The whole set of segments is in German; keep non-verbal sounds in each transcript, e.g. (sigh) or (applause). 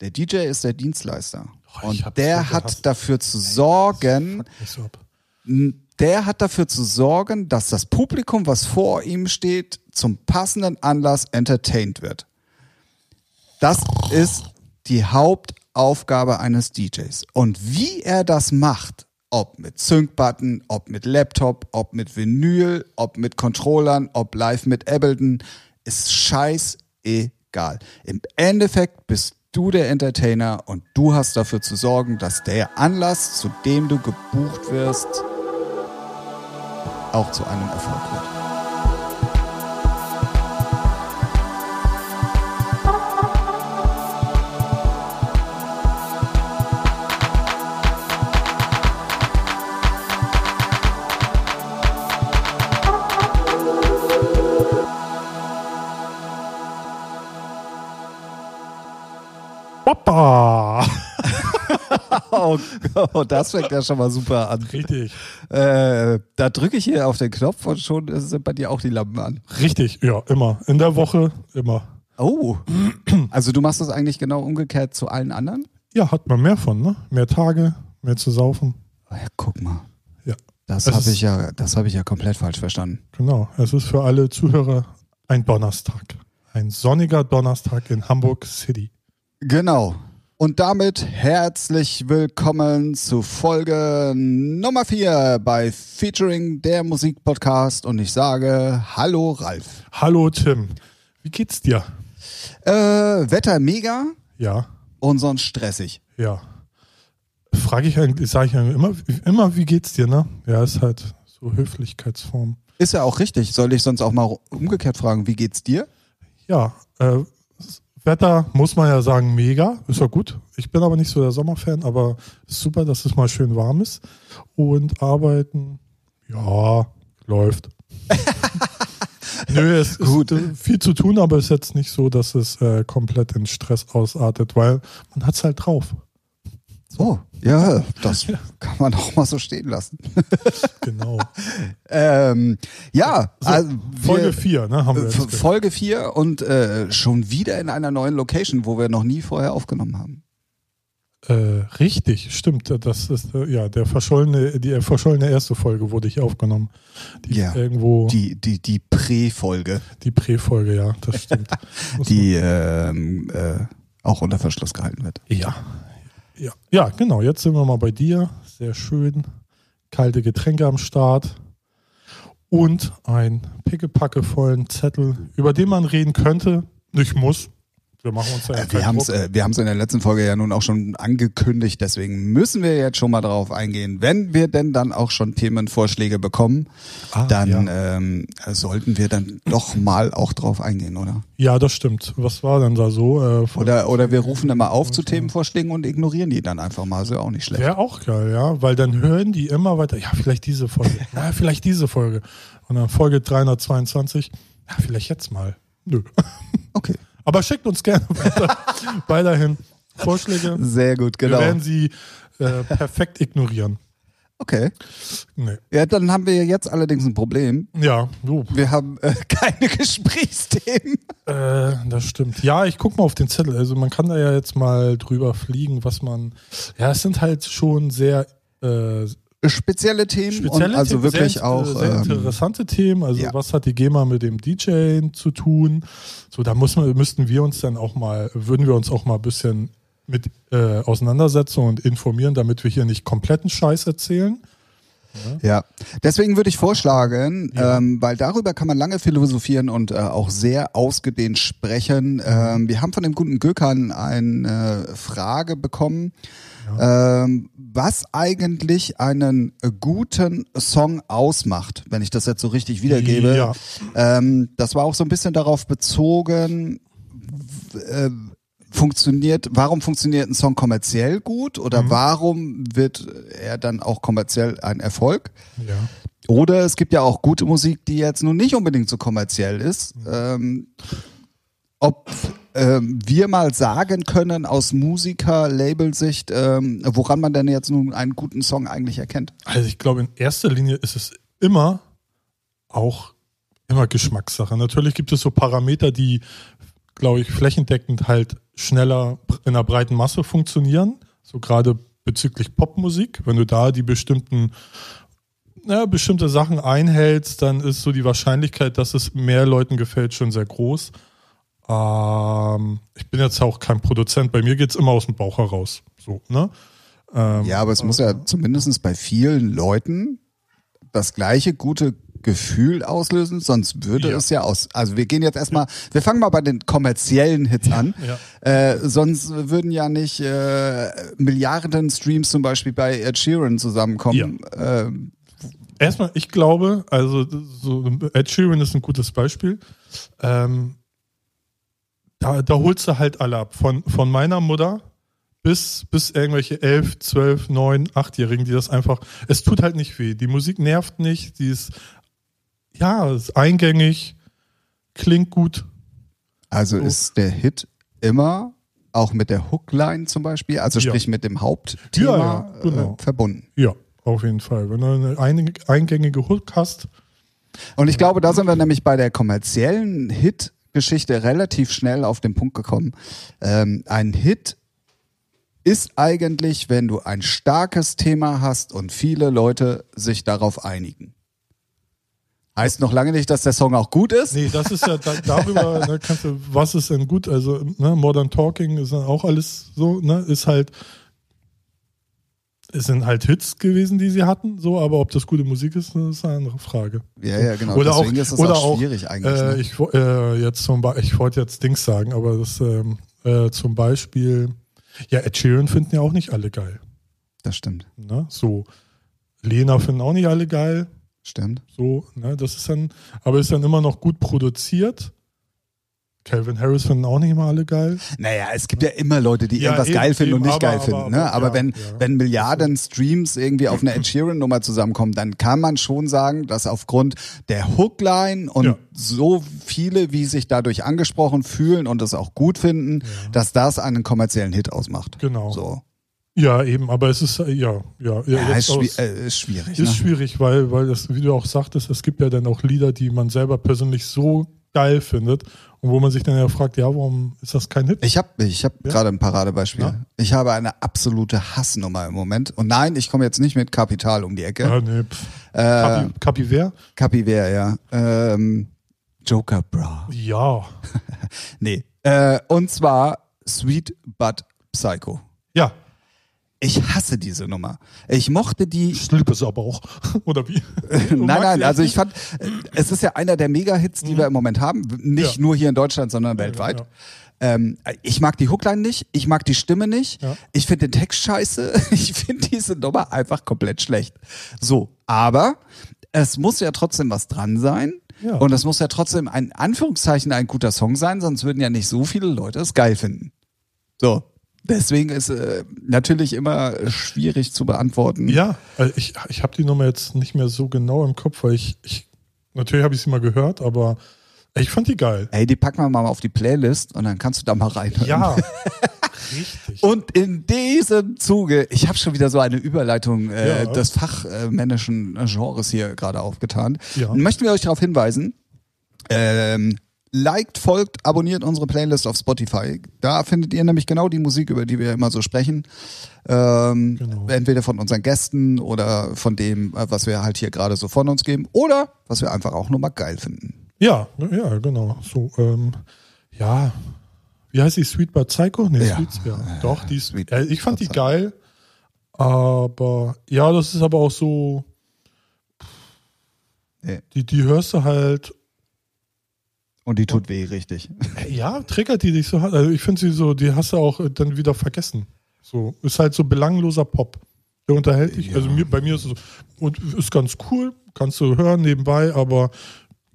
Der DJ ist der Dienstleister. Oh, und der hat gehasst. dafür zu sorgen, so der hat dafür zu sorgen, dass das Publikum, was vor ihm steht, zum passenden Anlass entertained wird. Das ist die Hauptaufgabe eines DJs. Und wie er das macht, ob mit Sync-Button, ob mit Laptop, ob mit Vinyl, ob mit Controllern, ob live mit Ableton, ist scheißegal. Im Endeffekt bist du der Entertainer und du hast dafür zu sorgen, dass der Anlass, zu dem du gebucht wirst, auch zu einem Erfolg wird. Papa! (laughs) Oh, oh, das fängt ja schon mal super an. Richtig. Äh, da drücke ich hier auf den Knopf und schon sind bei dir auch die Lampen an. Richtig, ja, immer. In der Woche, immer. Oh, (clears throat) also du machst das eigentlich genau umgekehrt zu allen anderen? Ja, hat man mehr von, ne? Mehr Tage, mehr zu saufen. Oh ja, guck mal. Ja. Das habe ich ja, das habe ich ja komplett falsch verstanden. Genau. Es ist für alle Zuhörer ein Donnerstag. Ein sonniger Donnerstag in Hamburg City. Genau. Und damit herzlich willkommen zu Folge Nummer 4 bei Featuring der Musikpodcast und ich sage Hallo Ralf. Hallo Tim. Wie geht's dir? Äh, Wetter mega Ja, und sonst stressig. ja. Frage ich eigentlich, sage ich eigentlich immer, immer, wie geht's dir, ne? Ja, ist halt so Höflichkeitsform. Ist ja auch richtig. Soll ich sonst auch mal umgekehrt fragen, wie geht's dir? Ja, äh, Wetter muss man ja sagen, mega, ist ja gut. Ich bin aber nicht so der Sommerfan, aber ist super, dass es mal schön warm ist. Und arbeiten, ja, läuft. (laughs) Nö, es Gut. ist viel zu tun, aber es ist jetzt nicht so, dass es äh, komplett in Stress ausartet, weil man hat es halt drauf. Oh, ja, das kann man auch mal so stehen lassen. (laughs) Genau. Ähm, ja, So, also Folge wir, 4, ne, haben wir jetzt. Folge 4 und äh, schon wieder in einer neuen Location, wo wir noch nie vorher aufgenommen haben. Äh, richtig, stimmt. Das ist äh, ja der verschollene, die äh, verschollene erste Folge wurde ich aufgenommen. Die Ja, irgendwo Die, die, die Prä-Folge, Die Prä-Folge, ja, das stimmt. (laughs) Die ähm, äh, auch unter Verschluss gehalten wird. ja. Ja. Ja, genau. Jetzt sind wir mal bei dir. Sehr schön. Kalte Getränke am Start. Und ein pickepackevollen Zettel, über den man reden könnte, nicht muss. Wir machen uns ja Äh, wir haben es äh, wir in der letzten Folge ja nun auch schon angekündigt, deswegen müssen wir jetzt schon mal darauf eingehen. Wenn wir denn dann auch schon Themenvorschläge bekommen, Ah, dann ja. ähm, sollten wir dann doch mal auch drauf eingehen, oder? ja, das stimmt. Was war denn da so? Äh, Oder, oder wir rufen immer auf zu Themenvorschlägen und ignorieren die dann einfach mal, ist ja auch nicht schlecht. Wäre auch geil, ja, weil dann hören die immer weiter, ja, vielleicht diese Folge, (laughs) ja, vielleicht diese Folge. Und dann Folge 322, ja, vielleicht jetzt mal. Nö. Okay. Aber schickt uns gerne weiter, (laughs) weiterhin Vorschläge. Sehr gut, genau. Wir werden sie äh, perfekt ignorieren. Okay. Nee. Ja, dann haben wir jetzt allerdings ein Problem. Ja, so, Wir haben äh, (laughs) keine Gesprächsthemen. äh, das stimmt. Ja, ich guck mal auf den Zettel. Also man kann da ja jetzt mal drüber fliegen, was man. Ja, es sind halt schon sehr äh, Spezielle Themen spezielle und also Themen, wirklich sehr, auch sehr ähm, interessante Themen. Also ja. was hat die GEMA mit dem DJ zu tun? So, da muss man, müssten wir uns dann auch mal, würden wir uns auch mal ein bisschen mit äh, auseinandersetzen und informieren, damit wir hier nicht kompletten Scheiß erzählen. Ja, deswegen würde ich vorschlagen, Ja. ähm, weil darüber kann man lange philosophieren und äh, auch sehr ausgedehnt sprechen. Ähm, wir haben von dem guten Gökhan eine Frage bekommen, ähm, was eigentlich einen guten Song ausmacht, wenn ich das jetzt so richtig wiedergebe. Ja. Ähm, das war auch so ein bisschen darauf bezogen, äh, funktioniert, warum funktioniert ein Song kommerziell gut oder Mhm. warum wird er dann auch kommerziell ein Erfolg? Ja. Oder es gibt ja auch gute Musik, die jetzt nun nicht unbedingt so kommerziell ist. Ähm, ob ähm, wir mal sagen können aus Musiker-Label-Sicht, ähm, woran man denn jetzt nun einen guten Song eigentlich erkennt. Also ich glaube, in erster Linie ist es immer auch immer Geschmackssache. Natürlich gibt es so Parameter, die, glaube ich, flächendeckend halt schneller in der breiten Masse funktionieren, so gerade bezüglich Popmusik. Wenn du da die bestimmten ja, bestimmte Sachen einhältst, dann ist so die Wahrscheinlichkeit, dass es mehr Leuten gefällt, schon sehr groß. Ähm, ich bin jetzt auch kein Produzent, bei mir geht es immer aus dem Bauch heraus. So, ne? Ähm, ja, aber es muss ja zumindest bei vielen Leuten das gleiche gute Gefühl auslösen, sonst würde ja. es ja aus. Also wir gehen jetzt erstmal, wir fangen mal bei den kommerziellen Hits an. Ja. Äh, sonst würden ja nicht äh, Milliarden Streams zum Beispiel bei Ed Sheeran zusammenkommen. Ja. Ähm, Erstmal, ich glaube, also so Ed Sheeran ist ein gutes Beispiel. Ähm, da, da holst du halt alle ab. Von, von meiner Mutter bis, bis irgendwelche elf, zwölf, neun, achtjährigen, die das einfach, es tut halt nicht weh. Die Musik nervt nicht, die ist, ja, ist eingängig, klingt gut. Also so. ist der Hit immer auch mit der Hookline zum Beispiel, also sprich ja. mit dem Hauptthema ja, ja, genau. äh, verbunden. Ja, auf jeden Fall. Wenn du eine eingängige Hook hast. Und ich glaube, da sind wir nämlich bei der kommerziellen Hit-Geschichte relativ schnell auf den Punkt gekommen. Ähm, ein Hit ist eigentlich, wenn du ein starkes Thema hast und viele Leute sich darauf einigen. Heißt noch lange nicht, dass der Song auch gut ist. Nee, das ist ja da, darüber, (laughs) ne, kannst du, was ist denn gut? Also, ne, Modern Talking ist auch alles so, ne, ist halt es sind halt Hits gewesen, die sie hatten, so, aber ob das gute Musik ist, das ist eine andere Frage. Ja, ja, genau. Oder Deswegen auch, ist es oder auch schwierig eigentlich. Äh, ne? ich, äh, jetzt zum ich wollte jetzt Dings sagen, aber das ähm, äh, zum Beispiel, ja, Ed Sheeran finden ja auch nicht alle geil. Das stimmt. Ne? So, Lena finden auch nicht alle geil. Stimmt. So, ne, das ist dann, aber ist dann immer noch gut produziert Calvin Harris finden auch nicht immer alle geil. Naja, es gibt ja immer Leute, die ja, irgendwas eben, geil finden eben, und nicht aber, geil finden. Aber, ne? aber ja, wenn, ja. wenn Milliarden Streams irgendwie auf eine Ed Sheeran-Nummer zusammenkommen, dann kann man schon sagen, dass aufgrund der Hookline und so viele, wie sich dadurch angesprochen fühlen und es auch gut finden, dass das einen kommerziellen Hit ausmacht. Genau. So. Ja, eben, aber es ist, ja, ja. ja, ist, schwi äh, ist, schwierig. Ist ne? schwierig, weil, weil das, wie du auch sagtest, es gibt ja dann auch Lieder, die man selber persönlich so geil findet und wo man sich dann ja fragt, ja, warum ist das kein Hit? Ich habe ich hab ja? gerade ein Paradebeispiel. Ja? Ich habe eine absolute Hassnummer im Moment. Und nein, ich komme jetzt nicht mit Kapital um die Ecke. Ah, nee, äh, Kapi, wer? Kapi wer, ja. Ähm, Joker Bra. Ja. (laughs) nee. Äh, und zwar Sweet But Psycho. Ja. Ich hasse diese Nummer. Ich mochte die. Ich liebe es aber auch. (laughs) Oder wie? nein, nein, also ich fand, es ist ja einer der Mega-Hits, die mhm. wir im Moment haben. Nicht ja. nur hier in Deutschland, sondern ja, weltweit. Ja, ähm, ich mag die Hookline nicht, ich mag die Stimme nicht, ich finde den Text scheiße, (laughs) ich finde diese Nummer einfach komplett schlecht. So, aber es muss ja trotzdem was dran sein. Ja. Und es muss ja trotzdem ein Anführungszeichen ein guter Song sein, sonst würden ja nicht so viele Leute es geil finden. So, Deswegen ist äh, natürlich immer schwierig zu beantworten. Ja, also ich, ich habe die Nummer jetzt nicht mehr so genau im Kopf, weil ich, ich natürlich habe ich sie mal gehört, aber ich fand die geil. Ey, die packen wir mal auf die Playlist und dann kannst du da mal rein. Ja. (laughs) Richtig. Und in diesem Zuge, ich habe schon wieder so eine Überleitung äh, ja. des fachmännischen Genres hier gerade aufgetan. Ja. Möchten wir euch darauf hinweisen, ähm, liked, folgt, abonniert unsere Playlist auf Spotify. Da findet ihr nämlich genau die Musik, über die wir immer so sprechen. Ähm, genau. Entweder von unseren Gästen oder von dem, äh, was wir halt hier gerade so von uns geben oder was wir einfach auch nur mal geil finden. Ja, ja, genau. So, ähm, ja, wie heißt die? Sweet But Psycho? Nee, ja. Sweet, ja. Doch, die Sweet ich fand die geil, aber ja, das ist aber auch so, nee. die, die hörst du halt und die tut weh, richtig. Ja, triggert die dich so hart. Also ich finde sie so, die hast du auch äh, dann wieder vergessen. So, ist halt so belangloser Pop. Der unterhält dich. Ja. Also mir, bei mir ist es so, und ist ganz cool, kannst du hören nebenbei, aber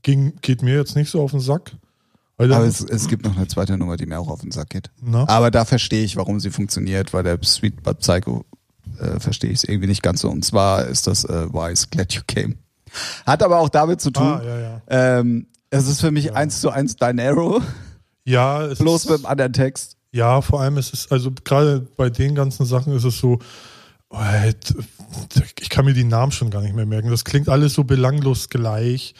ging, geht mir jetzt nicht so auf den Sack. aber es, es, gibt noch eine zweite Nummer, die mir auch auf den Sack geht. Na? Aber da verstehe ich, warum sie funktioniert, weil der Sweet But Psycho äh, verstehe ich es irgendwie nicht ganz so. Und zwar ist das äh, Wise, Glad You Came. Hat aber auch damit zu tun, ah, ja, ja. Ähm, es ist für mich ja. eins zu eins dein Arrow. Ja, es bloß ist, mit einem anderen Text. Ja, vor allem ist es, also gerade bei den ganzen Sachen ist es so, oh, ich kann mir die Namen schon gar nicht mehr merken. Das klingt alles so belanglos gleich.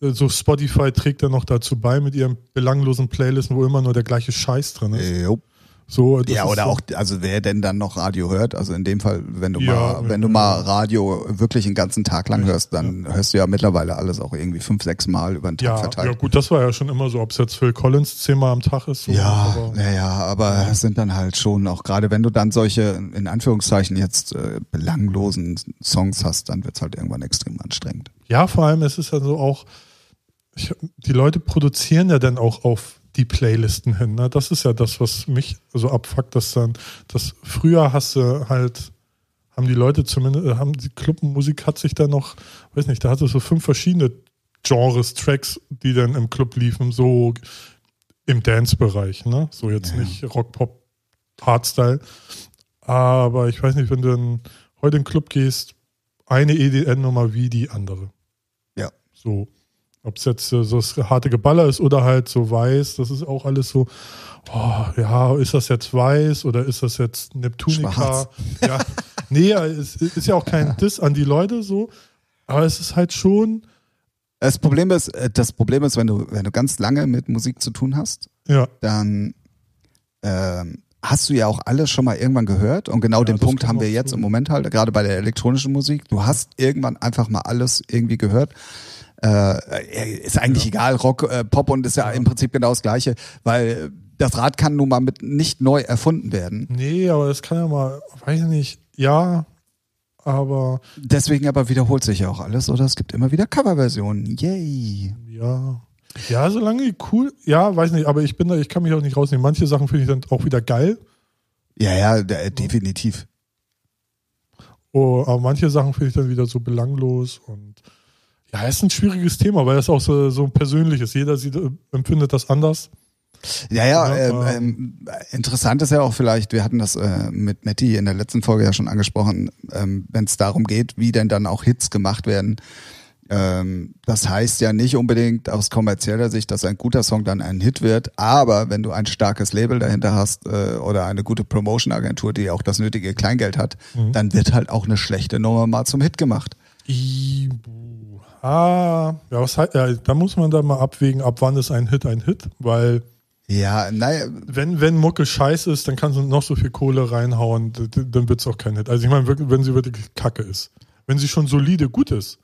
So Spotify trägt ja noch dazu bei mit ihren belanglosen Playlisten, wo immer nur der gleiche Scheiß drin ist. Jo. So, Ja, oder so, auch, also wer denn dann noch Radio hört? Also in dem Fall, wenn du Ja, mal, wenn du mal Radio wirklich den ganzen Tag lang hörst, dann hörst du ja mittlerweile alles auch irgendwie fünf, sechs Mal über den Tag Ja, ja, verteilt. gut, das war ja schon immer so, ob es jetzt Phil Collins zehnmal am Tag ist. So, Ja, aber, ja, ja, aber es sind dann halt schon auch gerade wenn du dann solche in Anführungszeichen jetzt äh, belanglosen Songs hast, dann wird's halt irgendwann extrem anstrengend. ja, vor allem es ist ja so auch, ich, die Leute produzieren ja dann auch auf die Playlisten hin. Ne? Das ist ja das, was mich so abfuckt, dass dann, das früher hast du halt, haben die Leute zumindest, äh, haben die Clubmusik hat sich da noch, weiß nicht, da hatte so fünf verschiedene Genres, Tracks, die dann im Club liefen, so im Dance-Bereich, ne? So jetzt Ja. nicht Rock, Pop, Hardstyle. Aber ich weiß nicht, wenn du dann heute in den Club gehst, eine EDN-Nummer wie die andere. Ja. So. Ob es jetzt so das harte Geballer ist oder halt so weiß, das ist auch alles so, oh, ja, ist das jetzt weiß oder ist das jetzt Neptunica? Schwarz. Ja. nee, es ist ja auch kein Diss an die Leute so, aber es ist halt schon, Das Problem ist, äh, das Problem ist, wenn du wenn du ganz lange mit Musik zu tun hast, ja, dann ähm, hast du ja auch alles schon mal irgendwann gehört und genau den das Punkt haben wir jetzt zu. im Moment halt, gerade bei der elektronischen Musik. Du hast irgendwann einfach mal alles irgendwie gehört. Äh, ist eigentlich egal, Rock, äh, Pop und ist ja, im Prinzip genau das Gleiche, weil das Rad kann nun mal mit nicht neu erfunden werden. nee, aber es kann ja mal, weiß ich nicht, ja, aber Deswegen aber wiederholt sich ja auch alles oder es gibt immer wieder Coverversionen. Yay. Ja. Ja, solange cool, ja, weiß nicht, aber ich bin da, ich kann mich auch nicht rausnehmen. Manche Sachen finde ich dann auch wieder geil, Ja, ja, de- definitiv. oh, aber manche Sachen finde ich dann wieder so belanglos und ja, ist ein schwieriges Thema, weil es auch so, so persönlich ist. Jeder sieht, äh, empfindet das anders. Ja, ja, ähm, ähm, ähm, interessant ist ja auch vielleicht, wir hatten das äh, mit Matti in der letzten Folge ja schon angesprochen, ähm, wenn es darum geht, wie denn dann auch Hits gemacht werden. Ähm, das heißt ja nicht unbedingt aus kommerzieller Sicht, dass ein guter Song dann ein Hit wird, aber wenn du ein starkes Label dahinter hast äh, oder eine gute Promotion-Agentur, die auch das nötige Kleingeld hat, Mhm. dann wird halt auch eine schlechte Nummer mal zum Hit gemacht. Ibu. Ah, ja, was heißt, ja, da muss man da mal abwägen, ab wann ist ein Hit ein Hit, weil Ja, naja, wenn, wenn Mucke scheiße ist, dann kannst du noch so viel Kohle reinhauen, dann wird es auch kein Hit. Also ich meine, wenn sie wirklich kacke ist. Wenn sie schon solide gut ist,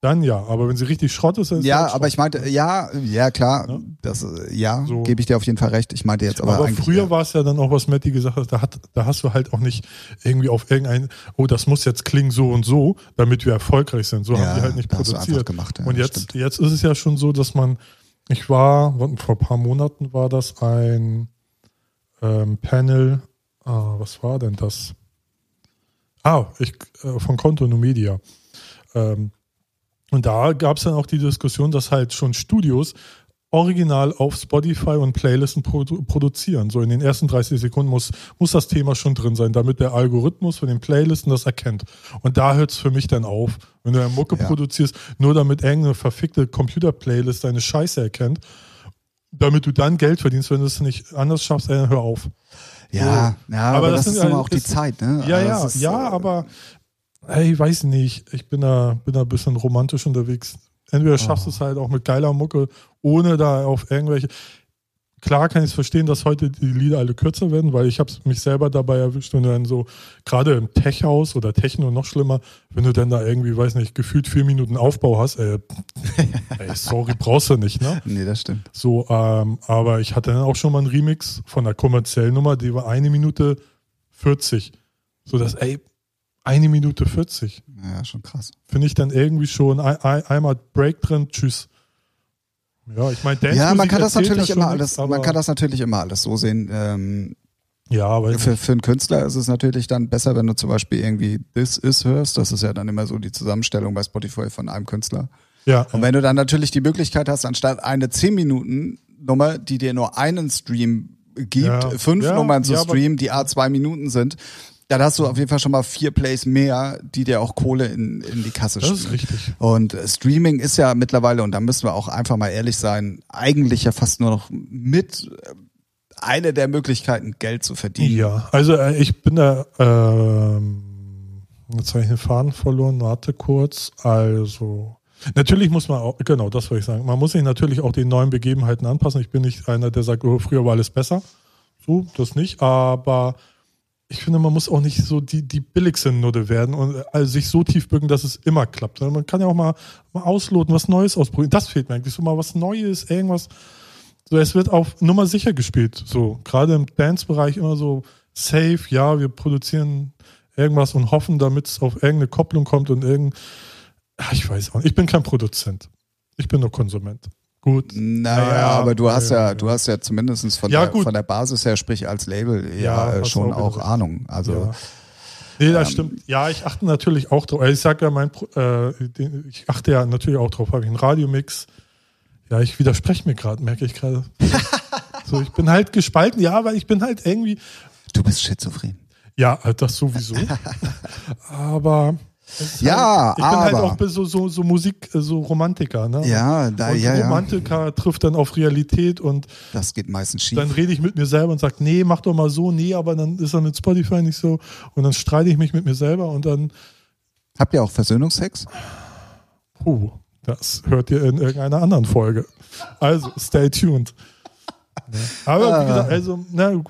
dann ja. Aber wenn sie richtig Schrott ist, dann ist ja, halt aber ich meinte, ja, ja klar, Ja. das, ja, So. gebe ich dir auf jeden Fall recht. Ich meinte jetzt aber, Aber, früher ja. war es ja dann auch, was Matti gesagt hat, da, hat, da hast du halt auch nicht irgendwie auf irgendein, oh, das muss jetzt klingen so und so, damit wir erfolgreich sind. So Ja, haben die halt nicht produziert. gemacht, und jetzt, stimmt. jetzt ist es ja schon so, dass man, ich war, vor ein paar Monaten war das ein ähm, Panel, ah, was war denn das? Ah, ich, äh, von Konto No Media. Ähm, und da gab es dann auch die Diskussion, dass halt schon Studios original auf Spotify und Playlisten produ produzieren. So in den ersten 30 Sekunden muss, muss das Thema schon drin sein, damit der Algorithmus von den Playlisten das erkennt. Und da hört es für mich dann auf. Wenn du eine Mucke Ja. produzierst, nur damit irgendeine verfickte Computer-Playlist deine Scheiße erkennt, damit du dann Geld verdienst, wenn du es nicht anders schaffst, dann hör auf. Ja, ja, aber, Aber das, das ist sind immer halt- auch die ist- Zeit, ne? Ja, Also ja, ist, ja, äh, aber ich weiß nicht. Ich bin da, bin da ein bisschen romantisch unterwegs. Entweder schaffst du Oh. es halt auch mit geiler Mucke, ohne da auf irgendwelche. Klar kann ich es verstehen, dass heute die Lieder alle kürzer werden, weil ich habe mich selber dabei erwischt, wenn du dann so, gerade im Tech-Haus oder Techno noch schlimmer, wenn du dann da irgendwie, weiß nicht, gefühlt vier Minuten Aufbau hast, ey, (laughs) ey sorry, brauchst du nicht, ne? Nee, das stimmt. So, ähm, aber ich hatte dann auch schon mal einen Remix von der kommerziellen Nummer, die war eine Minute 40. So dass, ey, eine Minute 40. Ja, schon krass. Finde ich dann irgendwie schon ein, ein, einmal Break drin, tschüss. Ja, ich meine, Ja, man kann das natürlich ja immer alles, nichts, man kann das natürlich immer alles so sehen. Ähm, Ja, aber für, für einen Künstler ist es natürlich dann besser, wenn du zum Beispiel irgendwie This Is hörst. Das ist ja dann immer so die Zusammenstellung bei Spotify von einem Künstler. ja, Und wenn du dann natürlich die Möglichkeit hast, anstatt eine 10 Minuten Nummer, die dir nur einen Stream gibt, Ja. fünf Ja, Nummern zu ja, streamen, die A zwei Minuten sind, dann hast du auf jeden Fall schon mal vier Plays mehr, die dir auch Kohle in, in die Kasse das ist richtig. Und äh, Streaming ist ja mittlerweile, und da müssen wir auch einfach mal ehrlich sein, eigentlich ja fast nur noch mit äh, eine der Möglichkeiten, Geld zu verdienen. Ja, also äh, ich bin da, ähm, jetzt habe ich den Faden verloren, warte kurz. Also, natürlich muss man auch, genau, das wollte ich sagen, man muss sich natürlich auch den neuen Begebenheiten anpassen. Ich bin nicht einer, der sagt, oh, früher war alles besser. So, das nicht. Aber ich finde, man muss auch nicht so die, die billigste Nudde werden und also sich so tief bücken, dass es immer klappt. Man kann ja auch mal, mal ausloten, was Neues ausprobieren. Das fehlt mir eigentlich. So mal was Neues, irgendwas. So, es wird auf Nummer sicher gespielt. So, gerade im Dance-Bereich immer so safe, ja, wir produzieren irgendwas und hoffen, damit es auf irgendeine Kopplung kommt und irgend. Ich weiß auch nicht. Ich bin kein Produzent. Ich bin nur Konsument. Gut. Naja, naja aber du hast ja, ja, du hast ja zumindest von, ja, der, von der Basis her, sprich als Label, ja, ja schon auch, auch Ahnung. Also. Nee, das ähm, stimmt. Ja, ich achte natürlich auch drauf. Also ich sage ja, mein, äh, ich achte ja natürlich auch drauf. Habe ich einen Radiomix? Ja, ich widerspreche mir gerade, merke ich gerade. (laughs) so, ich bin halt gespalten. Ja, weil ich bin halt irgendwie. Du bist schizophren. Ja, das sowieso. (laughs) aber ja, halt, ich bin halt auch so, so, so Musik, so Romantiker. Ne? Ja, da, und ja, Romantiker ja. trifft dann auf Realität und das geht meistens schief. Dann rede ich mit mir selber und sage, nee, mach doch mal so, nee, aber dann ist er mit Spotify nicht so und dann streite ich mich mit mir selber und dann. Habt ihr auch Versöhnungsex? Puh, das hört ihr in irgendeiner anderen Folge. Also, stay tuned. Aber wie gesagt, also, na,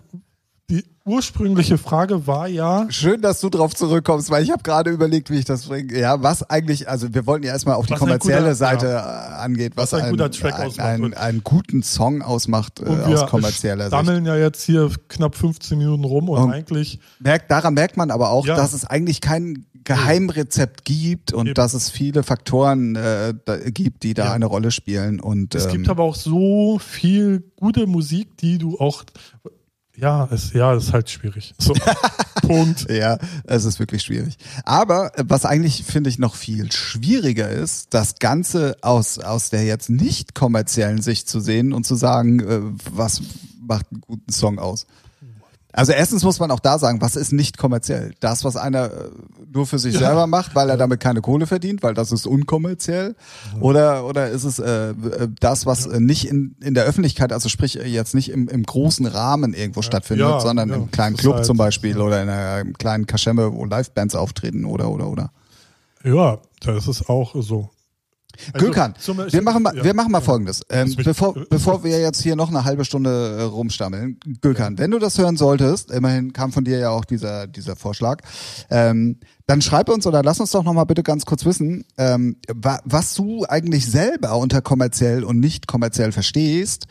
die ursprüngliche Frage war ja. Schön, dass du drauf zurückkommst, weil ich habe gerade überlegt, wie ich das bringe. Ja, was eigentlich, also wir wollten ja erstmal auf die kommerzielle guter, Seite ja. Äh, angeht, was, was ein, ein, guter Track ein, ausmacht. Einen, einen guten Song ausmacht äh, aus kommerzieller Sicht. Wir sammeln ja jetzt hier knapp 15 Minuten rum und, und eigentlich. Merkt, daran merkt man aber auch, ja. dass es eigentlich kein Geheimrezept gibt und Eben. dass es viele Faktoren äh, gibt, die da ja. eine Rolle spielen. Und, es ähm, gibt aber auch so viel gute Musik, die du auch ja, es, ja, es ist halt schwierig. So, (laughs) Punkt. Ja, es ist wirklich schwierig. Aber äh, was eigentlich, finde ich, noch viel schwieriger ist, das Ganze aus, aus der jetzt nicht kommerziellen Sicht zu sehen und zu sagen, äh, was macht einen guten Song aus. Also erstens muss man auch da sagen, was ist nicht kommerziell? Das, was einer äh, nur für sich ja. selber macht, weil er damit keine Kohle verdient, weil das ist unkommerziell? Ja. Oder, oder ist es äh, äh das, was ja. nicht in, in der Öffentlichkeit, also sprich jetzt nicht im, im großen Rahmen irgendwo stattfindet, sondern im kleinen Club halt, zum Beispiel oder in einer kleinen Kaschemme, wo Livebands auftreten oder, oder, oder? Ja, das ist auch so. Also, Gökhan, wir machen mal, ja, wir machen mal folgendes. Ähm, bevor, bevor wir jetzt hier noch eine halbe Stunde äh, rumstammeln. Gökhan, wenn du das hören solltest, immerhin kam von dir ja auch dieser, dieser Vorschlag, ähm, dann schreib uns oder lass uns doch noch mal bitte ganz kurz wissen, ähm, wa was du eigentlich selber unter kommerziell und nicht kommerziell verstehst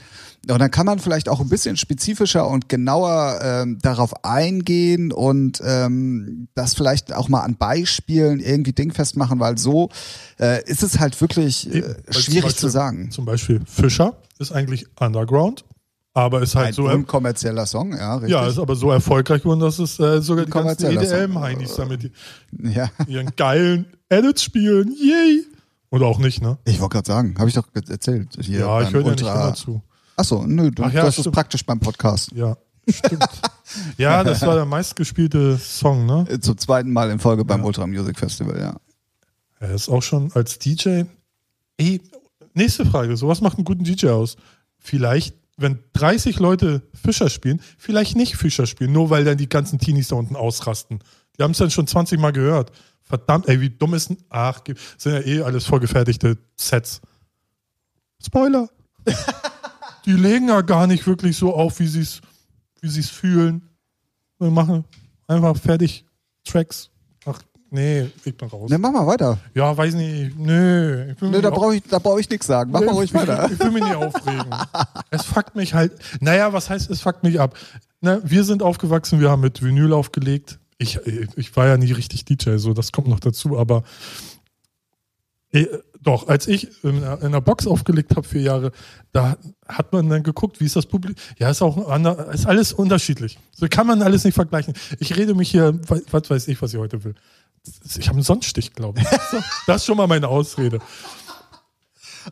und dann kann man vielleicht auch ein bisschen spezifischer und genauer ähm, darauf eingehen und ähm, das vielleicht auch mal an Beispielen irgendwie dingfest machen, weil so äh, ist es halt wirklich äh, schwierig Beispiel, zu sagen. Zum Beispiel Fischer ist eigentlich Underground. Aber ist halt ein so. Ein kommerzieller Song, ja, richtig. Ja, ist aber so erfolgreich geworden, dass es äh, sogar die ganzen EDM-Heinis damit ja. ihren geilen Edits spielen. Yay! Oder auch nicht, ne? Ich wollte gerade sagen, habe ich doch erzählt. Hier ja, ich höre ja nicht immer zu. Achso, nö, du, Ach ja, das stimmt. ist praktisch beim Podcast. Ja, stimmt. ja, das war der meistgespielte Song, ne? Äh, zum zweiten Mal in Folge beim ja. Ultra Music Festival, ja. Er ist auch schon als DJ. Ey, nächste Frage. So was macht einen guten DJ aus? Vielleicht, wenn 30 Leute Fischer spielen, vielleicht nicht Fischer spielen, nur weil dann die ganzen Teenies da unten ausrasten. Die haben es dann schon 20 Mal gehört. Verdammt, ey, wie dumm ist denn. Ach, sind ja eh alles vorgefertigte Sets. Spoiler. (laughs) die legen ja gar nicht wirklich so auf, wie sie es wie sie's fühlen. Wir machen einfach fertig Tracks. Ach, nee, ich bin raus. Ne, mach mal weiter. Ja, weiß nicht. Nö. Ich nee, da brauche ich, brauch ich nichts sagen. Mach nee, mal ruhig weiter. Ich will mich nicht aufregen. (laughs) es fuckt mich halt. Naja, was heißt, es fuckt mich ab? Na, wir sind aufgewachsen, wir haben mit Vinyl aufgelegt. Ich, ich war ja nie richtig DJ, so das kommt noch dazu, aber äh, doch, als ich in einer Box aufgelegt habe, vier Jahre, da hat man dann geguckt, wie ist das Publikum. Ja, ist auch ander, ist alles unterschiedlich. So kann man alles nicht vergleichen. Ich rede mich hier, was weiß ich, was ich heute will. Ich habe einen Sonnenstich, glaube ich. Das ist schon mal meine Ausrede.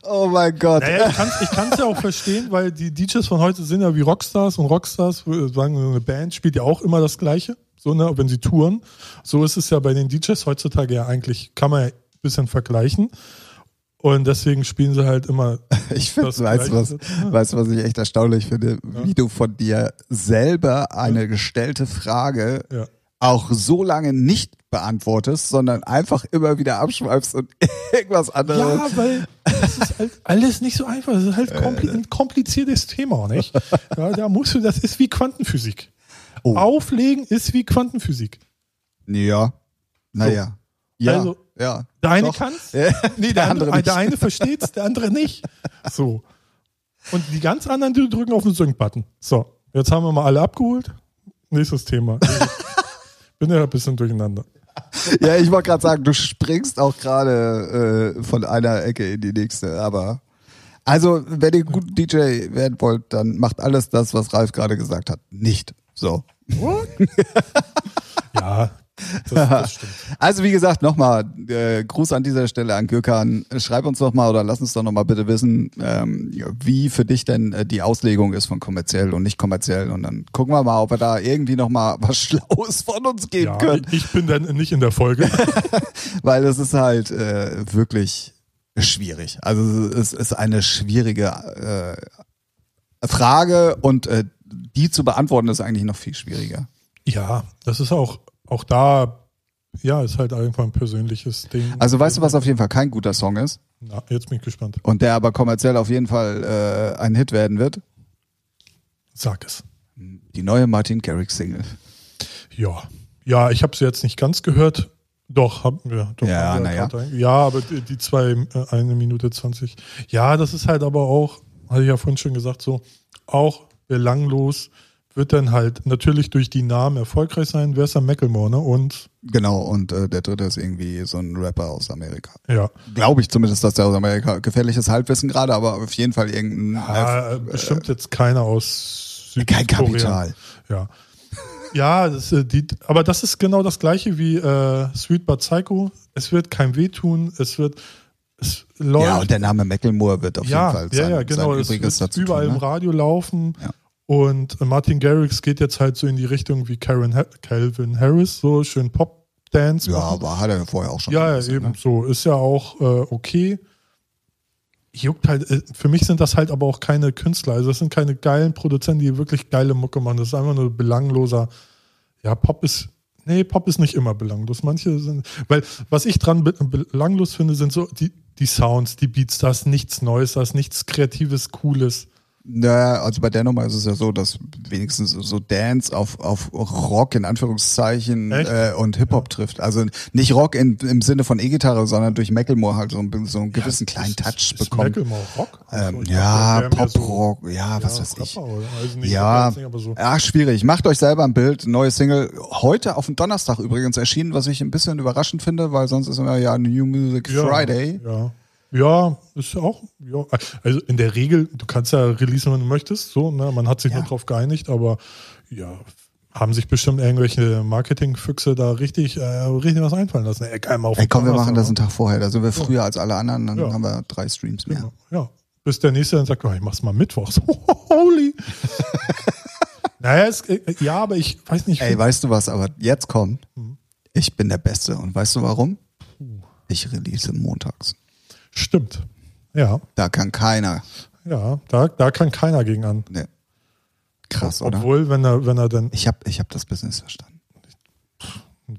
Oh mein Gott. Naja, ich kann es ja auch verstehen, weil die DJs von heute sind ja wie Rockstars und Rockstars, sagen eine Band spielt ja auch immer das Gleiche, so ne, wenn sie touren. So ist es ja bei den DJs heutzutage ja eigentlich, kann man ja ein bisschen vergleichen. Und deswegen spielen sie halt immer. (laughs) Ich finde, weißt du was, ja. weißt, was ich echt erstaunlich finde, ja. wie du von dir selber eine ja. gestellte Frage auch so lange nicht beantwortest, sondern einfach immer wieder abschweifst und (laughs) irgendwas anderes. Ja, weil das ist halt alles nicht so einfach. Das ist halt kompli ein kompliziertes Thema, nicht? Ja, da musst du, das ist wie Quantenphysik. Oh. Auflegen ist wie Quantenphysik. Ja. Naja. Ja. Also, ja. Der eine Doch. kann's, Ja. (laughs) nee, der, andere, nicht. der eine versteht's, der andere nicht. (laughs) So. Und die ganz anderen, die drücken auf den Sync-Button. So, jetzt haben wir mal alle abgeholt. Nächstes Thema. Ich (laughs) bin ja ein bisschen durcheinander. Ja, ich wollte gerade sagen, du springst auch gerade äh, von einer Ecke in die nächste, aber also, wenn ihr gut DJ werden wollt, dann macht alles das, was Ralf gerade gesagt hat. Nicht. So. Ja, das, das (laughs) stimmt. Also wie gesagt, nochmal äh, Gruß an dieser Stelle an Gürkan. Schreib uns doch mal oder lass uns doch noch mal bitte wissen, ähm, wie für dich denn äh, die Auslegung ist von kommerziell und nicht kommerziell. Und dann gucken wir mal, ob wir da irgendwie noch mal (laughs) was Schlaues von uns geben Ja, können. ich bin dann nicht in der Folge. (laughs) Weil es ist halt äh, wirklich schwierig. Also es ist eine schwierige äh, Frage und äh, die zu beantworten ist eigentlich noch viel schwieriger. Ja, das ist auch, auch da, ja, ist halt einfach ein persönliches Ding. Also weißt du, was auf jeden Fall kein guter Song ist Na, jetzt bin ich gespannt. und der aber kommerziell auf jeden Fall äh, ein Hit werden wird? Sag es. Die neue Martin Garrix Single. Ja. Ja, ich habe sie jetzt nicht ganz gehört. Doch, haben wir. Doch, Ja, haben wir ja. Ja, aber die, die zwei, äh, eine Minute zwanzig. Ja, das ist halt aber auch, hatte ich ja vorhin schon gesagt, so, auch belanglos wird dann halt natürlich durch die Namen erfolgreich sein. Wer ist der Macklemore, ne? Und, Genau, und äh, der dritte ist irgendwie so ein Rapper aus Amerika. ja. Glaube ich zumindest, dass der aus Amerika, gefährliches Halbwissen gerade, aber auf jeden Fall irgendein Ah, äh, bestimmt jetzt keiner aus kein Südkorea. Kapital. Ja. Ja, das, äh, die, aber das ist genau das gleiche wie äh, Sweet But Psycho. Es wird kein wehtun, es wird, es läuft. Ja, und der Name Macklemore wird auf ja, jeden Fall ja, sein, ja, genau. sein Es wird dazu überall tun. im Ne? Radio laufen. Ja. Und Martin Garrix geht jetzt halt so in die Richtung wie Karen ha Calvin Harris, so schön Pop-Dance. Ja, machen. aber hat er ja vorher auch schon. Ja, ja, eben ne? so. Ist ja auch äh, okay. Juckt halt, äh, für mich sind das halt aber auch keine Künstler. Also das sind keine geilen Produzenten, die wirklich geile Mucke machen. Das ist einfach nur belangloser. Ja, Pop ist. Nee, Pop ist nicht immer belanglos. Manche sind. Weil, was ich dran be belanglos finde, sind so die, die Sounds, die Beats. Da ist nichts Neues, da ist nichts Kreatives, Cooles. Naja, also bei der Nummer ist es ja so, dass wenigstens so Dance auf, auf Rock in Anführungszeichen äh, und Hip-Hop trifft. Also nicht Rock in, im Sinne von E-Gitarre, sondern durch Macklemore halt so, ein- so einen gewissen kleinen Ist- Touch ist bekommt. Macklemore Rock? Ähm, ja, Pop-Rock, ja, was ja, weiß ich. Rapper Also nicht, Ja, nicht, so. ach, schwierig. Macht euch selber ein Bild. Neue Single. Heute auf dem Donnerstag übrigens erschienen, was ich ein bisschen überraschend finde, weil sonst ist immer ja New Music Ja, Friday. Ja. Ja, ist auch, ja. Also in der Regel, du kannst ja releasen, wenn du möchtest, so, ne? Man hat sich Ja. nur drauf geeinigt, aber ja, haben sich bestimmt irgendwelche Marketingfüchse da richtig, äh, richtig was einfallen lassen. Ey, mal auf Ey, komm, wir machen das einen Tag vorher. Da sind wir früher als alle anderen, dann Ja. haben wir drei Streams mehr. ne? Ja. Bis der nächste dann sagt, oh, ich mach's mal mittwochs. (laughs) Holy. (laughs) naja, es, äh, ja, aber ich weiß nicht. Ey, weißt du was, aber jetzt kommt, Mhm. ich bin der Beste. Und weißt du warum? Ich release montags. Stimmt. Ja, Da kann keiner. ja, da, da kann keiner gegen an. Nee. Krass, oder? Obwohl, wenn er, wenn er dann, Ich habe ich hab das Business verstanden.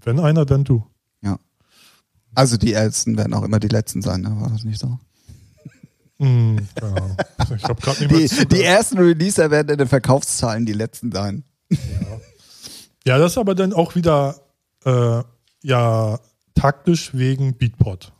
wenn einer, dann du. Ja. Also die Ältesten werden auch immer die Letzten sein, ne? War das nicht so? Hm, genau. Ich habe gerade nicht mehr Die, die ersten Releaser werden in den Verkaufszahlen die Letzten sein. Ja, das ist aber dann auch wieder äh, ja taktisch wegen Beatport.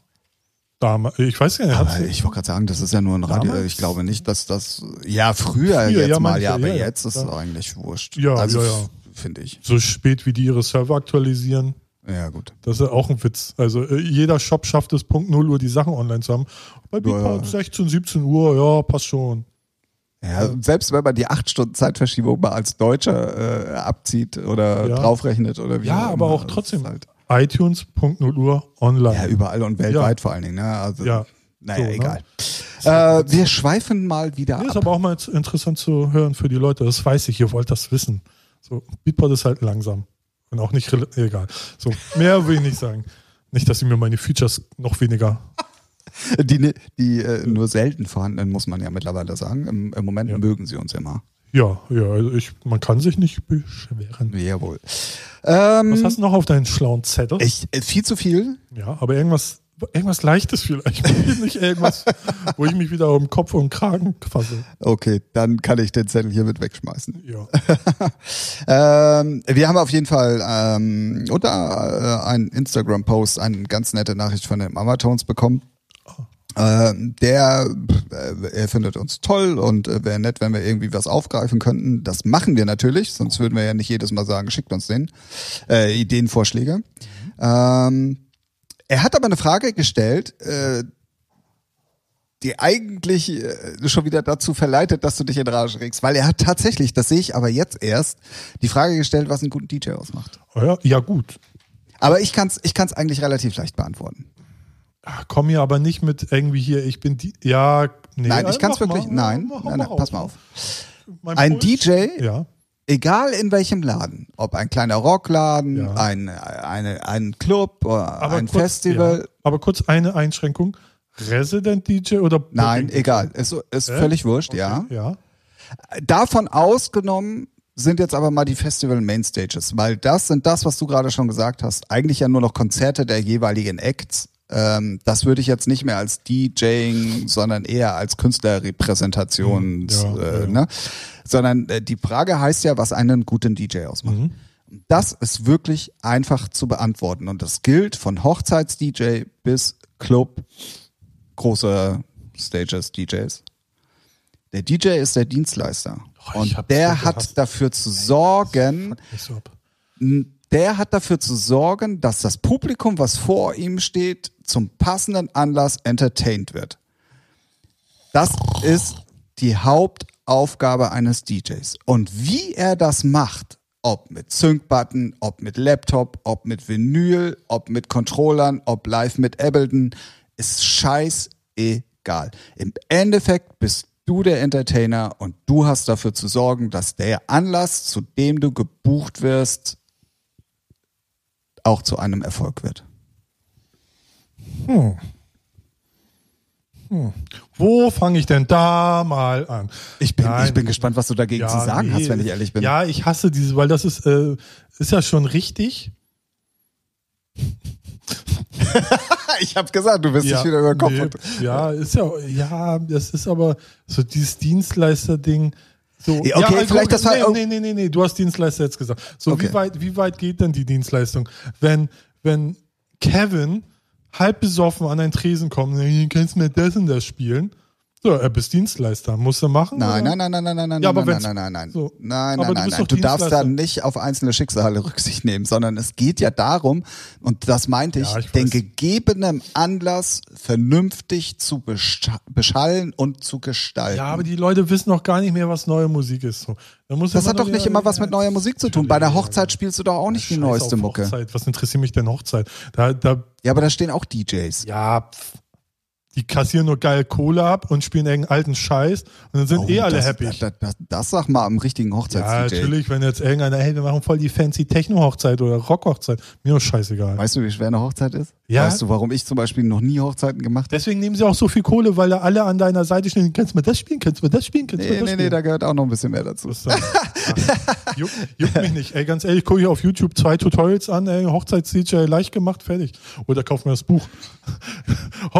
Damals, ich weiß gar nicht, ich wollte gerade sagen, das ist ja nur ein Radio. Damals? Ich glaube nicht, dass das. Ja, früher, Früher, jetzt ja, mal, ja, aber ja, ja, jetzt ist es klar. eigentlich wurscht. Ja, also ja, ja. finde ich. so spät wie die ihre Server aktualisieren, Ja, gut. das ist ja auch ein Witz. Also äh, jeder Shop schafft es Punkt 0 Uhr die Sachen online zu haben. Bei Beatport Ja. 16, 17 Uhr, ja, passt schon. Ja, selbst wenn man die acht Stunden Zeitverschiebung mal als Deutscher äh, abzieht oder Ja. draufrechnet oder wie Ja, aber auch trotzdem. Halt, iTunes, Punkt 0 Uhr, online. ja, überall und weltweit vor allen Dingen. Ne? Also, Ja. Naja, So, ne? egal. Äh, wir schweifen mal wieder Nee, ist ab. aber auch mal interessant zu hören für die Leute. Das weiß ich, ihr wollt das wissen. So, Beatport ist halt langsam. Und auch nicht, egal. So, mehr will ich nicht sagen. Nicht, dass sie mir meine Features noch weniger. Die, die äh, nur selten vorhandenen, muss man ja mittlerweile sagen. Im, im Moment Ja. mögen sie uns immer. Ja, ja, also ich, man kann sich nicht beschweren. Jawohl. Ähm, Was hast du noch auf deinen schlauen Zettel? ich, äh, viel zu viel. ja, aber irgendwas Irgendwas Leichtes vielleicht. (laughs) Nicht irgendwas, wo ich mich wieder um Kopf und Kragen fasse. Okay, dann kann ich den Zettel hier mit wegschmeißen. Ja. (laughs) ähm, wir haben auf jeden Fall ähm, unter äh, einen Instagram-Post eine ganz nette Nachricht von den Amatones bekommen. Ähm, der, äh, er findet uns toll und äh, wäre nett, wenn wir irgendwie was aufgreifen könnten. Das machen wir natürlich, sonst würden wir ja nicht jedes Mal sagen, schickt uns den äh, Ideenvorschläge. Ähm, er hat aber eine Frage gestellt, äh, die eigentlich äh, schon wieder dazu verleitet, dass du dich in Rage regst, weil er hat tatsächlich, das sehe ich aber jetzt erst, die Frage gestellt, was einen guten DJ ausmacht. Oh ja, ja, gut. Aber ich kann es ich kann's eigentlich relativ leicht beantworten. Ach, komm hier aber nicht mit irgendwie hier, ich bin die. Ja, nee. nein, ich kann es wirklich. mal, nein, mach nein, nein, pass mal auf. Mein Ein Puls- DJ, Ja. egal in welchem Laden, ob ein kleiner Rockladen, Ja. ein, eine, ein Club oder Aber ein kurz, Festival, Ja. Aber kurz eine Einschränkung. Resident DJ oder nein, Booking? egal, ist, ist Äh? völlig wurscht, Okay, ja. Ja. Davon ausgenommen sind jetzt aber mal die Festival Mainstages, weil das sind das, was du gerade schon gesagt hast, eigentlich ja nur noch Konzerte der jeweiligen Acts. Ähm, das würde ich jetzt nicht mehr als DJing, sondern eher als Künstlerrepräsentation, Hm, ja, äh, ja. Ne? sondern äh, die Frage heißt ja, was einen guten DJ ausmacht. Mhm. Das ist wirklich einfach zu beantworten und das gilt von Hochzeits-DJ bis Club, große Stages, DJs. Der DJ ist der Dienstleister Oh, und der so hat dafür zu sorgen, so. Der hat dafür zu sorgen, dass das Publikum, was vor ihm steht, zum passenden Anlass entertained wird. Das ist die Hauptaufgabe eines DJs. Und wie er das macht, ob mit Sync-Button, ob mit Laptop, ob mit Vinyl, ob mit Controllern, ob live mit Ableton, ist scheißegal. Im Endeffekt bist du der Entertainer und du hast dafür zu sorgen, dass der Anlass, zu dem du gebucht wirst, auch zu einem Erfolg wird. Wo fange ich denn da mal an? Ich bin, Nein. ich bin gespannt, was du dagegen zu sagen nee. hast, wenn ich ehrlich bin. Ja, ich hasse diese, weil das ist, äh, ist ja schon richtig. (laughs) ich habe gesagt, du wirst ja, dich wieder über den Kopf. nee, ja, ist ja, ja, das ist aber so dieses Dienstleister-Ding. So, Ja, okay, vielleicht das war- nee, nee, nee, nee, nee, du hast Dienstleister jetzt gesagt. So, Okay. wie weit, wie weit geht denn die Dienstleistung? Wenn, wenn Kevin halb besoffen an einen Tresen kommt, nee, kannst du mir das und das spielen? So, er bist Dienstleister. Musst du machen? Nein, oder? nein, nein, nein, nein, nein, Ja, nein, wenn's- nein, nein, nein, so. nein, Aber nein, du nein, nein. Du darfst da nicht auf einzelne Schicksale Rücksicht nehmen, sondern es geht ja darum, und das meinte ich, Ja, ich den weiß. gegebenen Anlass vernünftig zu bescha- beschallen und zu gestalten. Ja, aber die Leute wissen noch gar nicht mehr, was neue Musik ist. So. Das hat doch nicht immer was mit neuer Musik zu tun. Bei der Hochzeit spielst du doch auch nicht die neueste Mucke. Hochzeit. Was interessiert mich denn Hochzeit? Da, da, Ja, aber da stehen auch DJs. ja, pff, die kassieren nur geil Kohle ab und spielen irgendeinen alten Scheiß und dann sind Oh, eh alle das, happy. Das, das, das, sag mal am richtigen ja, Hochzeits-DJ. natürlich, wenn jetzt irgendeiner, hey, wir machen voll die fancy Techno-Hochzeit oder Rock-Hochzeit, mir ist scheißegal. Weißt du, wie schwer eine Hochzeit ist? Ja. Weißt du, warum ich zum Beispiel noch nie Hochzeiten gemacht habe? Deswegen nehmen sie auch so viel Kohle, weil da alle an deiner Seite stehen. Kannst du mir das spielen? Kannst du mir das spielen? Kannst Nee, das nee, spielen? nee, da gehört auch noch ein bisschen mehr dazu. Ach, juckt, juckt mich nicht. Ey, ganz ehrlich, gucke ich auf YouTube zwei Tutorials an, Hochzeits-DJ leicht gemacht, fertig. Oder kauf mir das Buch. (laughs)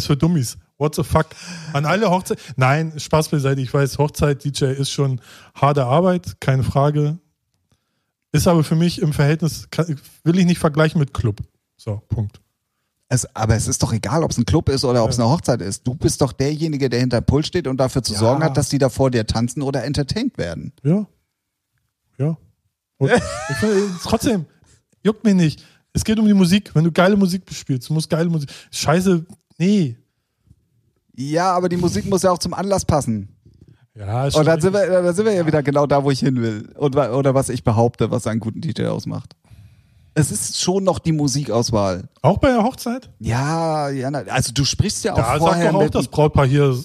Hochzeits-DJs für Dummies. What the fuck? An alle Hochzeit. Nein, Spaß beiseite. Ich weiß, Hochzeit-DJ ist schon harte Arbeit, keine Frage. Ist aber für mich im Verhältnis, will ich nicht vergleichen mit Club. So, Punkt. Es, aber es ist doch egal, ob es ein Club ist oder ob es eine Hochzeit ist. Du bist doch derjenige, der hinter Pult steht und dafür zu Ja. sorgen hat, dass die da vor dir tanzen oder entertained werden. Ja. Ja. (laughs) Finde, trotzdem, juckt mich nicht. Es geht um die Musik. Wenn du geile Musik spielst, du musst geile Musik. Scheiße, nee. Ja, aber die Musik muss ja auch zum Anlass passen. Ja, ist Und dann sind, wir, dann sind wir ja wieder genau da, wo ich hin will. Und, oder was ich behaupte, was einen guten DJ ausmacht. Es ist schon noch die Musikauswahl. auch bei der Hochzeit? Ja, ja, also du sprichst ja auch Da sagt vorher doch auch das Brautpaar hier,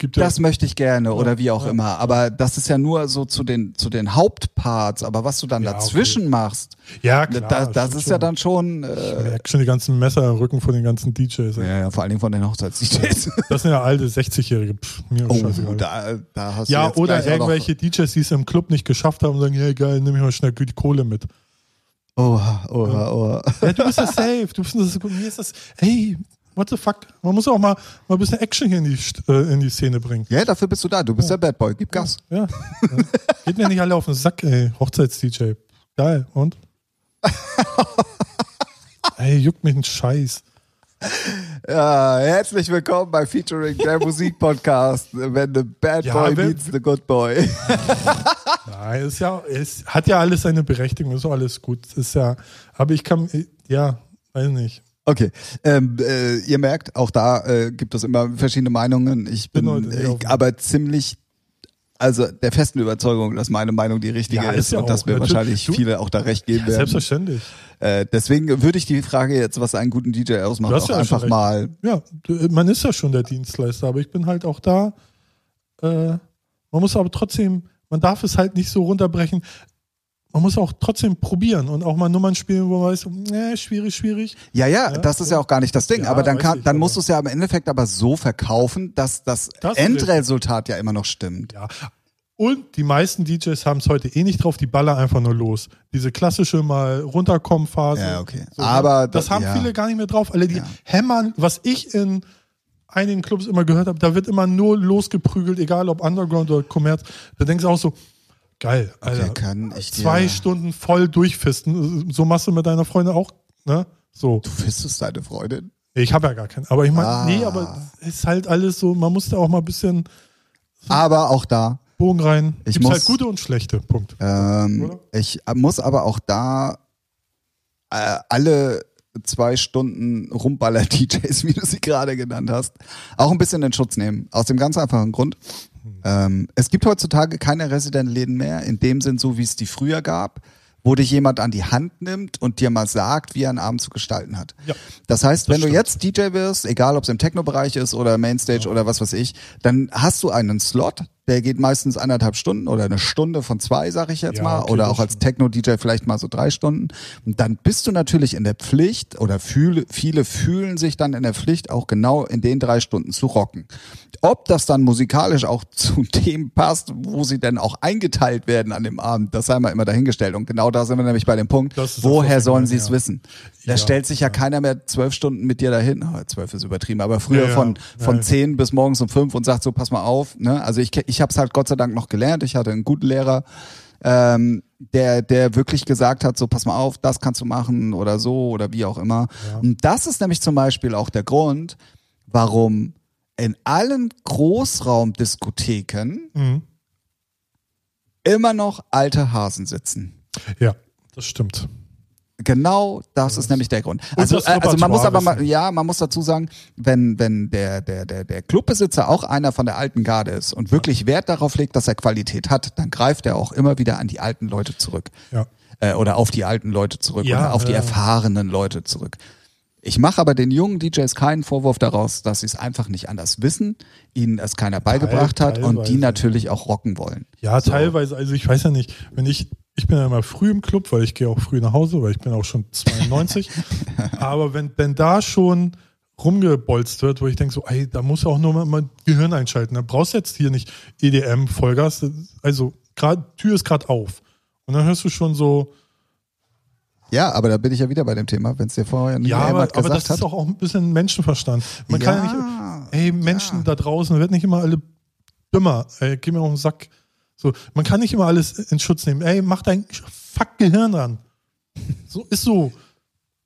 gibt ja. Das möchte ich gerne oder wie auch immer. Aber das ist ja nur so zu den, zu den Hauptparts. Aber was du dann Ja, dazwischen machst, ja, klar. da, das ist ja schon. dann schon. Ich Äh, merke schon die ganzen Messer Rücken von den ganzen DJs. ey. ja, ja, vor allen Dingen von den Hochzeits-DJs. (laughs) Das sind ja alte 60-Jährige. Pff, Mir Oh, scheißegal. da, da hast du ja, jetzt oder irgendwelche DJs, die es im Club nicht geschafft haben und sagen, hey geil, nimm ich mal schnell die Kohle mit. Oha, oha, oha. Ja, du bist ja safe. Du bist das, mir ist das, ey, what the fuck? Man muss auch mal, mal ein bisschen Action hier in die, äh, in die Szene bringen. Ja, dafür bist du da. Du bist der Bad Boy. Gib Gas. Ja. ja. Geht mir nicht alle auf den Sack, ey. Hochzeits-DJ. Geil. Und? (laughs) ey, juckt mich ein Scheiß. Ja, herzlich willkommen bei Featuring der (laughs) Musikpodcast. Wenn the Bad Ja, Boy meets the Good Boy. (laughs) Nein, ist ja, es hat ja alles seine Berechtigung, ist auch alles gut. Ist ja, aber ich kann, ja, weiß nicht. Okay, ähm, äh, ihr merkt, auch da äh, gibt es immer verschiedene Meinungen. Ich bin äh, auf- aber ziemlich, also der festen Überzeugung, dass meine Meinung die richtige Ja, ist, ist ja und dass mir Natürlich. wahrscheinlich viele auch da recht geben werden. Selbstverständlich. Äh, deswegen würde ich die Frage jetzt, was einen guten DJ ausmacht, auch ja einfach mal. Ja, man ist ja schon der Dienstleister, aber ich bin halt auch da. Äh, man muss aber trotzdem, man darf es halt nicht so runterbrechen. Man muss auch trotzdem probieren und auch mal Nummern spielen, wo man weiß, nee, schwierig, schwierig. Ja, ja, Ja, das ist so. ja auch gar nicht das Ding. Ja, aber dann, kann, ich, dann musst du es ja im Endeffekt aber so verkaufen, dass das, Das ist Endresultat ja immer noch stimmt. Ja. Und die meisten DJs haben es heute eh nicht drauf, die ballern einfach nur los. Diese klassische mal runterkommen Phase. Ja, okay. So, ne? Aber das da- haben ja. viele gar nicht mehr drauf. Alle die hämmern, was ich in einigen Clubs immer gehört habe, da wird immer nur losgeprügelt, egal ob Underground oder Kommerz. Da denkst du auch so, geil, Alter. Okay, kann ich zwei Stunden voll durchfisten. So machst du mit deiner Freundin auch, ne? So. Du fistest deine Freundin? Ich habe ja gar keinen. Aber ich meine, Ah. nee, aber es ist halt alles so, man muss da auch mal ein bisschen Aber auch da, Bogen rein. Ich Gibt's muss- halt gute und schlechte. Punkt. ähm, ich muss aber auch da äh, alle zwei Stunden Rumballer-DJs, (laughs) wie du sie gerade genannt hast, auch ein bisschen in Schutz nehmen. Aus dem ganz einfachen Grund. Ähm, es gibt heutzutage keine Resident-Läden mehr, in dem Sinn, so wie es die früher gab, wo dich jemand an die Hand nimmt und dir mal sagt, wie er einen Abend zu gestalten hat. Ja. Das heißt, wenn du stimmt. jetzt DJ wirst, egal ob es im Techno-Bereich ist oder Mainstage oder was weiß ich, dann hast du einen Slot, der geht meistens anderthalb Stunden oder eine Stunde von zwei, sag ich jetzt Ja, mal, okay, oder auch als. Techno-DJ vielleicht mal so drei Stunden. Und dann bist du natürlich in der Pflicht oder fühle, viele fühlen sich dann in der Pflicht, auch genau in den drei Stunden zu rocken. Ob das dann musikalisch auch (laughs) zu dem passt, wo sie denn auch eingeteilt werden an dem Abend, das sei mal immer dahingestellt. Und genau da sind wir nämlich bei dem Punkt, das, woher sollen sie es ja. wissen? Da Ja, stellt sich ja, keiner mehr zwölf Stunden mit dir dahin. Oh, zwölf ist übertrieben, aber früher Ja, ja. von, von Ja. zehn bis morgens um fünf und sagt so, pass mal auf. Ne? Also ich, ich habe es halt Gott sei Dank noch gelernt. Ich hatte einen guten Lehrer, ähm, der, der wirklich gesagt hat, so pass mal auf, das kannst du machen oder so oder wie auch immer. Ja. Und das ist nämlich zum Beispiel auch der Grund, warum in allen Großraumdiskotheken Mhm. immer noch alte Hasen sitzen. Ja, das stimmt. Genau, das ist nämlich der Grund. Also, äh, also man muss aber mal, ja, man muss dazu sagen, wenn wenn der der der der Clubbesitzer auch einer von der alten Garde ist und wirklich Wert darauf legt, dass er Qualität hat, dann greift er auch immer wieder an die alten Leute zurück Ja. äh, oder auf die alten Leute zurück Ja, oder auf die äh. erfahrenen Leute zurück. Ich mache aber den jungen DJs keinen Vorwurf daraus, dass sie es einfach nicht anders wissen, ihnen es keiner beigebracht hat und die natürlich auch rocken wollen. Ja, So. teilweise, also ich weiß ja nicht, wenn ich, ich bin ja immer früh im Club, weil ich gehe auch früh nach Hause, weil ich bin auch schon 92. (laughs) Aber wenn, wenn da schon rumgebolzt wird, wo ich denke so, ey, da muss auch nur mal, mal Gehirn einschalten. Da brauchst du jetzt hier nicht EDM, Vollgas. Also gerade Tür ist gerade auf. Und dann hörst du schon so, Ja, aber da bin ich ja wieder bei dem Thema, wenn es dir vorher nicht ja, aber, jemand aber gesagt das hat. ist auch, auch ein bisschen Menschenverstand. Man kann ja nicht, ey, Menschen ja. da draußen, wird nicht immer alle dümmer. Ey, geh mir auf den Sack. So, man kann nicht immer alles in Schutz nehmen. Ey, mach dein fuck Gehirn an. So ist so.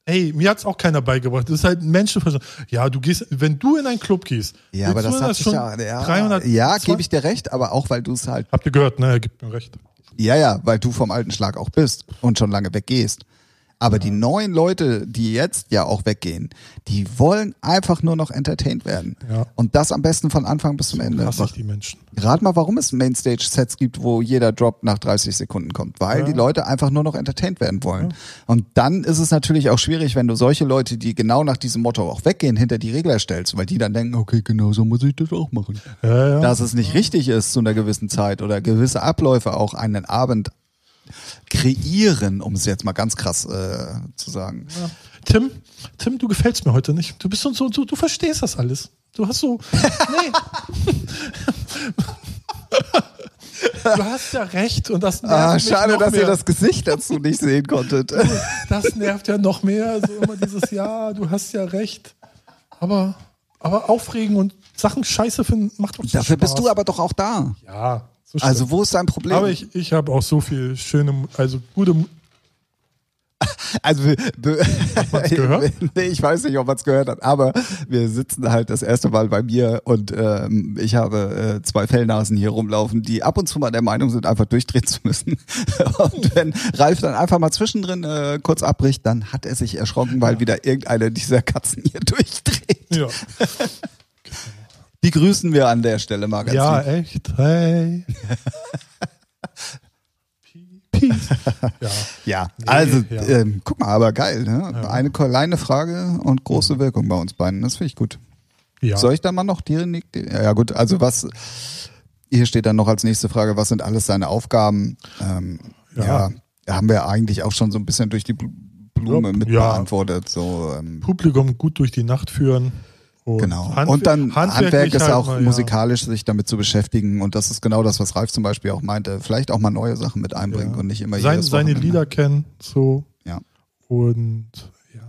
Ey, mir hat's auch keiner beigebracht. Das ist halt ein Menschenverstand. Ja, du gehst, wenn du in einen Club gehst, Ja, aber das hat sich schon ja, ja, 300, ja, gebe ich dir recht, aber auch weil du es halt, Habt ihr gehört, ne? Er gibt mir recht. ja, ja, weil du vom alten Schlag auch bist und schon lange weggehst. Aber die neuen Leute, die jetzt ja auch weggehen, die wollen einfach nur noch entertained werden. Ja. Und das am besten von Anfang bis zum Ende. Hasse ich die Menschen. Rat mal, warum es Mainstage-Sets gibt, wo jeder Drop nach 30 Sekunden kommt. Weil Ja. die Leute einfach nur noch entertained werden wollen. Und dann ist es natürlich auch schwierig, wenn du solche Leute, die genau nach diesem Motto auch weggehen, hinter die Regler stellst, weil die dann denken, okay, genau so muss ich das auch machen. Ja, ja. Dass es nicht richtig ist zu einer gewissen Zeit oder gewisse Abläufe auch einen Abend kreieren, um es jetzt mal ganz krass äh, zu sagen. Ja. Tim, Tim, du gefällst mir heute nicht. Du bist so, so du, du verstehst das alles. Du hast so, nee. du hast ja recht und das nervt Ah, mich schade, dass mehr. ihr das Gesicht dazu nicht sehen konntet. Das nervt ja noch mehr. So immer dieses Ja, du hast ja recht. Aber, aber aufregen und Sachen scheiße finden macht doch Dafür bist Spaß. du aber doch auch da. Ja. Also wo ist dein Problem? aber ich, ich habe auch so viel schöne, also gute. (laughs) Also, man's (laughs) gehört? nee, ich weiß nicht, ob man es gehört hat, aber wir sitzen halt das erste Mal bei mir und ähm, ich habe äh, zwei Fellnasen hier rumlaufen, die ab und zu mal der Meinung sind, einfach durchdrehen zu müssen. (laughs) Und wenn Ralf dann einfach mal zwischendrin äh, kurz abbricht, dann hat er sich erschrocken, weil wieder irgendeine dieser Katzen hier durchdreht. Ja, Die grüßen wir an der Stelle mal ganz ja lieb. echt. Hey. (laughs) Peace. Ja. Ja, Nee, also ja. Ähm, guck mal, aber geil. Ne? Eine kleine Frage und große Wirkung bei uns beiden. Das finde ich gut. ja. Soll ich dann mal noch direkt? Ja gut, also was hier steht dann noch als nächste Frage, was sind alles seine Aufgaben? Ähm, ja. Ja. da haben wir eigentlich auch schon so ein bisschen durch die Bl- Blume Ja, mit ja. beantwortet. So, ähm, Publikum gut durch die Nacht führen. Und genau. Handwer- und dann Handwerk ist halt auch mal, musikalisch sich damit zu beschäftigen und das ist genau das, was Ralf zum Beispiel auch meinte. Vielleicht auch mal neue Sachen mit einbringen Ja. und nicht immer Sein, seine Wochenende. Lieder kennen, so. Ja. Und ja.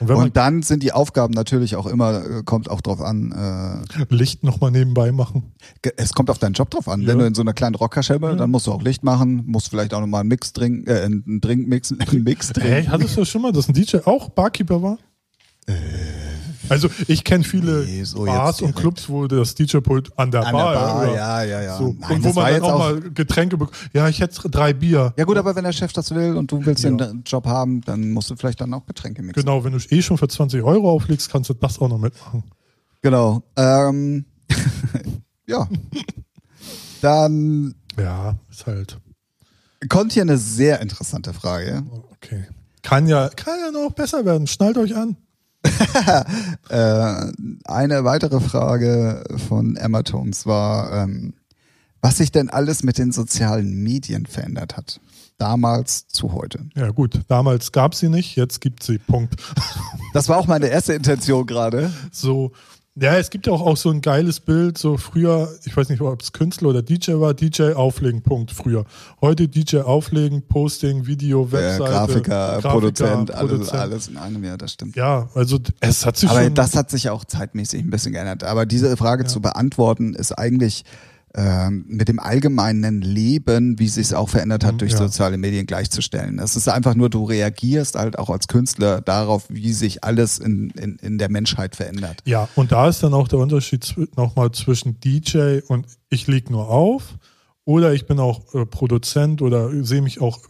Und Und dann sind die Aufgaben natürlich auch immer, äh, kommt auch drauf an, man Licht nochmal nebenbei machen. Es kommt auf deinen Job drauf an. Ja. Wenn du in so einer kleinen Rockerschemme, Ja. dann musst du auch Licht machen, musst vielleicht auch nochmal einen Mix trinken, äh, einen Drink mixen, (laughs) einen Mix Hey, trinken. hattest du schon mal, dass ein DJ auch Barkeeper war? Also ich kenne viele Nee, so Bars und. Clubs, wo das DJ-Pult an der An Bar, der Bar, oder ja, ja, ja. So. Nein, und wo man dann auch, auch- mal Getränke bekommt. Ja, ich hätte drei Bier. Ja gut, aber wenn der Chef das will und du willst Ja. den Job haben, dann musst du vielleicht dann auch Getränke mixen. Genau, wenn du eh schon für 20 Euro auflegst, kannst du das auch noch mitmachen. Genau. Ähm, (laughs) ja. Dann Ja, ist halt. kommt hier eine sehr interessante Frage. Okay. Kann ja, kann ja noch besser werden. Schnallt euch an. (laughs) Äh, eine weitere Frage von Emma Tones war, ähm, was sich denn alles mit den sozialen Medien verändert hat. Damals zu heute. Ja, gut. Damals gab sie nicht, jetzt gibt sie. Punkt. Das war auch meine erste Intention gerade. So, ja, es gibt ja auch, auch so ein geiles Bild, so früher, ich weiß nicht, ob es Künstler oder DJ war, DJ auflegen, Punkt, früher. Heute DJ auflegen, Posting, Video, Webseite. Grafiker, Produzent, alles, Produzent. alles in einem Jahr, das stimmt. Ja, also es hat sich Aber das hat sich auch zeitmäßig ein bisschen geändert. Aber diese Frage zu beantworten ist eigentlich ähm, mit dem allgemeinen Leben, wie sich es auch verändert hat durch ja. soziale Medien gleichzustellen. Es ist einfach nur, du reagierst halt auch als Künstler darauf, wie sich alles in, in, in der Menschheit verändert. Ja, und da ist dann auch der Unterschied nochmal zwischen DJ und ich leg nur auf oder ich bin auch äh, Produzent oder sehe mich auch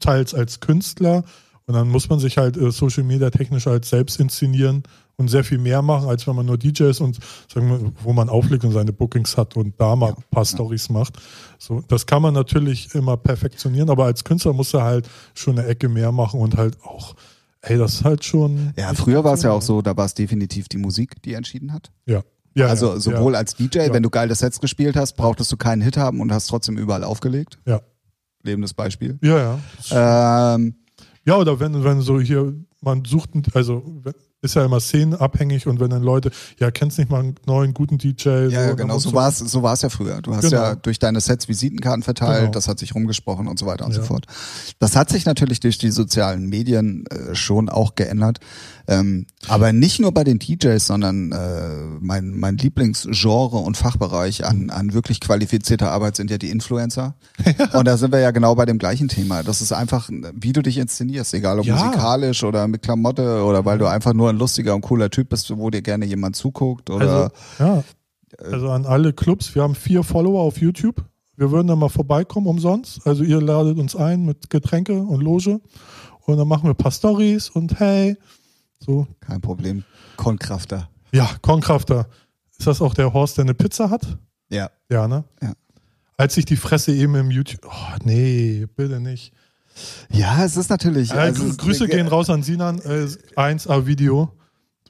teils als Künstler und dann muss man sich halt äh, Social Media technisch halt selbst inszenieren und sehr viel mehr machen, als wenn man nur DJ ist und sagen wir, wo man auflegt und seine Bookings hat und da mal ein paar Stories macht. So, das kann man natürlich immer perfektionieren, aber als Künstler muss er halt schon eine Ecke mehr machen und halt auch, ey, das ist halt schon. Ja, früher war es ja auch so, da war es definitiv die Musik, die entschieden hat. Ja. ja Also ja, sowohl ja. als DJ, Ja. wenn du geile Sets gespielt hast, brauchtest du keinen Hit haben und hast trotzdem überall aufgelegt. Ja. Lebendes Beispiel. Ja, ja. Ähm, Ja, oder wenn, wenn so hier, man sucht, also ist ja immer szenenabhängig und wenn dann Leute, ja, kennst nicht mal einen neuen guten DJ. Ja, ja, dann genau, so war es so war's ja früher. Du hast Genau. ja durch deine Sets Visitenkarten verteilt, Genau. das hat sich rumgesprochen und so weiter und so Ja. fort. Das hat sich natürlich durch die sozialen Medien äh, schon auch geändert. Ähm, aber nicht nur bei den DJs, sondern äh, mein, mein Lieblingsgenre und Fachbereich an, an wirklich qualifizierter Arbeit sind ja die Influencer. (laughs) Und da sind wir ja genau bei dem gleichen Thema. Das ist einfach, wie du dich inszenierst, egal ob Ja. musikalisch oder mit Klamotte oder weil du einfach nur ein lustiger und cooler Typ bist, wo dir gerne jemand zuguckt oder Also, ja. Also an alle Clubs, wir haben vier Follower auf YouTube. Wir würden da mal vorbeikommen umsonst. Also ihr ladet uns ein mit Getränke und Loge. Und dann machen wir ein paar Stories und hey. So. kein Problem. Konkrafter. Ja, Konkrafter. Ist das auch der Horst, der eine Pizza hat? Ja. Ja, ne? Ja. Als ich die Fresse eben im YouTube. Oh, nee, bitte nicht. Ja, es ist natürlich. Äh, also Grü- es- Grüße gehen raus an Sinan, äh, 1A Video.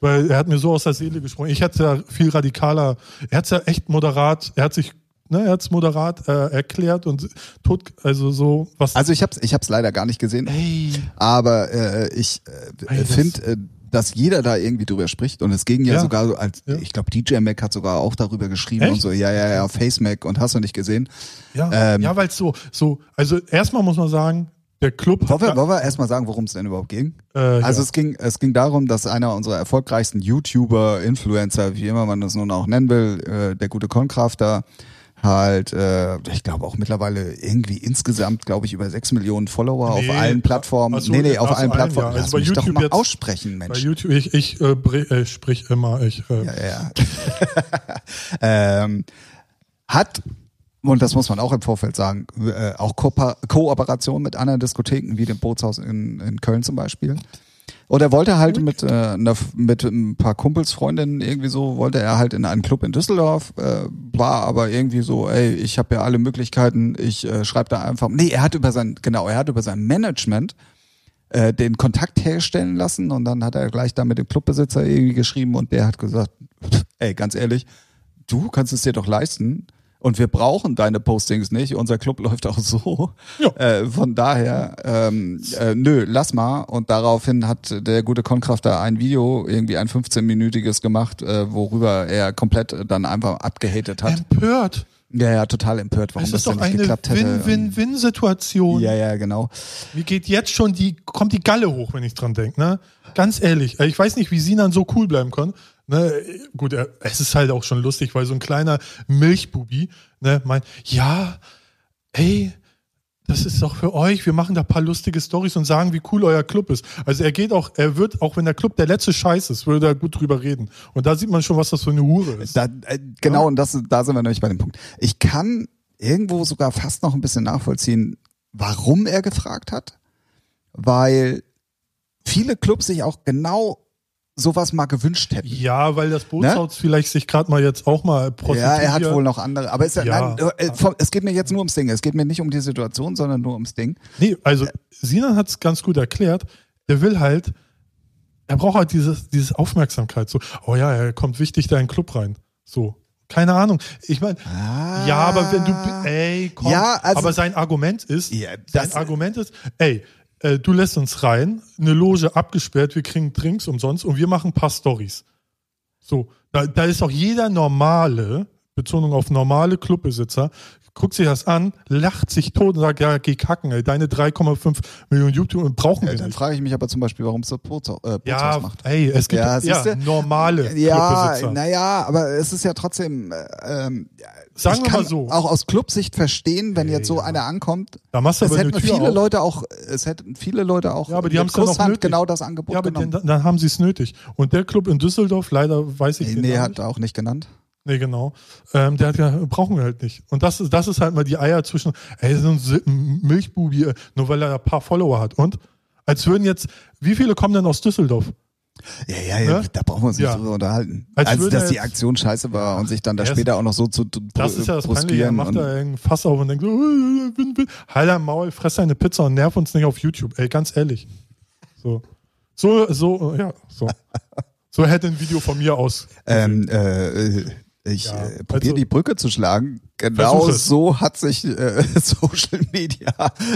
Weil er hat mir so aus der Seele gesprochen. Ich hätte ja viel radikaler, er hat es ja echt moderat, er hat sich, ne, er hat es moderat äh, erklärt und tot, also so, was. Also ich hab's, ich hab's leider gar nicht gesehen, ey, aber äh, ich äh, finde, äh, dass jeder da irgendwie drüber spricht. Und es ging ja, Ja. sogar so als, Ja. ich glaube, DJ Mac hat sogar auch darüber geschrieben Echt? und so, ja, ja, ja, Face Mac und hast du nicht gesehen. Ja, Ähm, ja weil es so, so, also erstmal muss man sagen, der Club Wollen wir, wollen wir erstmal sagen, worum es denn überhaupt ging? äh, Also ja. es ging, es ging darum, dass einer unserer erfolgreichsten YouTuber, Influencer, wie immer man das nun auch nennen will, äh, der gute Concrafter, halt, äh, ich glaube auch mittlerweile irgendwie insgesamt, glaube ich, über sechs Millionen Follower Nee, auf allen Plattformen. ach so, nee, nee, auf allen Plattformen. ja. Also Lass bei mich doch YouTube mal jetzt- aussprechen, bei Mensch. YouTube, ich, ich äh, äh, sprich immer, ich, äh, Ja, ja. (laughs) ähm, hat, und das muss man auch im Vorfeld sagen, äh, auch Kooper Kooperation mit anderen Diskotheken, wie dem Bootshaus in, in Köln zum Beispiel. Und er wollte halt mit, äh, mit ein paar Kumpels, Freundinnen irgendwie so, wollte er halt in einen Club in Düsseldorf, äh, war aber irgendwie so, ey, ich habe ja alle Möglichkeiten, ich äh, schreibe da einfach. Nee, er hat über sein, genau, er hat über sein Management äh, den Kontakt herstellen lassen und dann hat er gleich da mit dem Clubbesitzer irgendwie geschrieben und der hat gesagt, ey, ganz ehrlich, du kannst es dir doch leisten und wir brauchen deine Postings nicht, unser Club (laughs) läuft auch so. Ja. Äh, von daher, ähm, äh, nö, lass mal. Und daraufhin hat der gute Concrafter ein Video, irgendwie ein 15-minütiges gemacht, äh, worüber er komplett dann einfach abgehatet hat. empört. Ja, ja, total empört, warum Es das doch nicht eine geklappt hätte. Win-Win-Win-Situation. Ja, ja, genau. Mir geht jetzt schon die, kommt die Galle hoch, wenn ich dran denke, ne? Ganz ehrlich. äh, Ich weiß nicht, wie Sinan so cool bleiben kann. Ne? Gut, es ist halt auch schon lustig, weil so ein kleiner Milchbubi, ne, meint, ja, ey, das ist doch für euch, wir machen da ein paar lustige Stories und sagen, wie cool euer Club ist. Also er geht auch, er wird, auch wenn der Club der letzte Scheiß ist, würde er gut drüber reden. Und da sieht man schon, was das für eine Hure ist. Da, äh, genau, und das, da sind wir nämlich bei dem Punkt. Ich kann irgendwo sogar fast noch ein bisschen nachvollziehen, warum er gefragt hat, weil viele Clubs sich auch genau sowas mal gewünscht hätten. Ja, weil das Bootshaus vielleicht sich gerade mal jetzt auch mal Ja, er hat wohl noch andere, aber es, ja. Ja. nein, äh, vom- es geht mir jetzt nur ums Ding. Es geht mir nicht um die Situation, sondern nur ums Ding. Nee, also Sinan hat es ganz gut erklärt. Er will halt, er braucht halt dieses, dieses Aufmerksamkeit. So, oh ja, er kommt wichtig da in den Club rein. So, keine Ahnung. Ich meine, Ah. ja, aber wenn du, ey, komm. Ja, also- aber sein Argument ist, Ja, sein Argument ist, ey, äh, du lässt uns rein, eine Loge abgesperrt, wir kriegen Drinks umsonst und wir machen ein paar Stories. So, da, da ist auch jeder normale, Betonung auf normale Clubbesitzer, guckt sich das an, lacht sich tot und sagt, ja, geh kacken, ey, deine 3,5 Millionen YouTube brauchen Ja, wir dann nicht. frage ich mich aber zum Beispiel, warum es das Bootshaus, äh, Ja, macht. ey, es gibt Ja, ja, normale Ja, naja, aber es ist ja trotzdem, äh, ähm, Sagen wir mal so. auch aus Clubsicht verstehen, wenn Ja, jetzt so ja. einer ankommt. Da machst du Es aber hätten viele auf. Leute auch, es hätten viele Leute auch Ja, aber die dann auch Kusshand genau das Angebot Ja, aber genommen. dann, dann haben sie es nötig. Und der Club in Düsseldorf, leider weiß ich nee, den nee, hat nicht. auch nicht genannt. Nee, genau. Ähm, der hat ja, brauchen wir halt nicht. Und das ist, das ist halt mal die Eier zwischen, ey, so ein Milchbubi, äh, nur weil er ein paar Follower hat. Und? Als würden jetzt, wie viele kommen denn aus Düsseldorf? Ja, ja, ja, Ne? da brauchen wir uns nicht Ja. drüber unterhalten. Als würde dass die Aktion scheiße war und sich dann da Er später auch noch so zu, Das ist ja das Peinliche. Er macht da irgendein Fass auf und denkt so, äh, win, win. halt dein Maul, fress deine Pizza und nerv uns nicht auf YouTube. Ey, ganz ehrlich. So, so, so, ja, so. (laughs) So hätte ein Video von mir aus. Ähm, äh, ich Ja, äh, probiere also- die Brücke zu schlagen. Genau so hat sich äh, (laughs) Social Media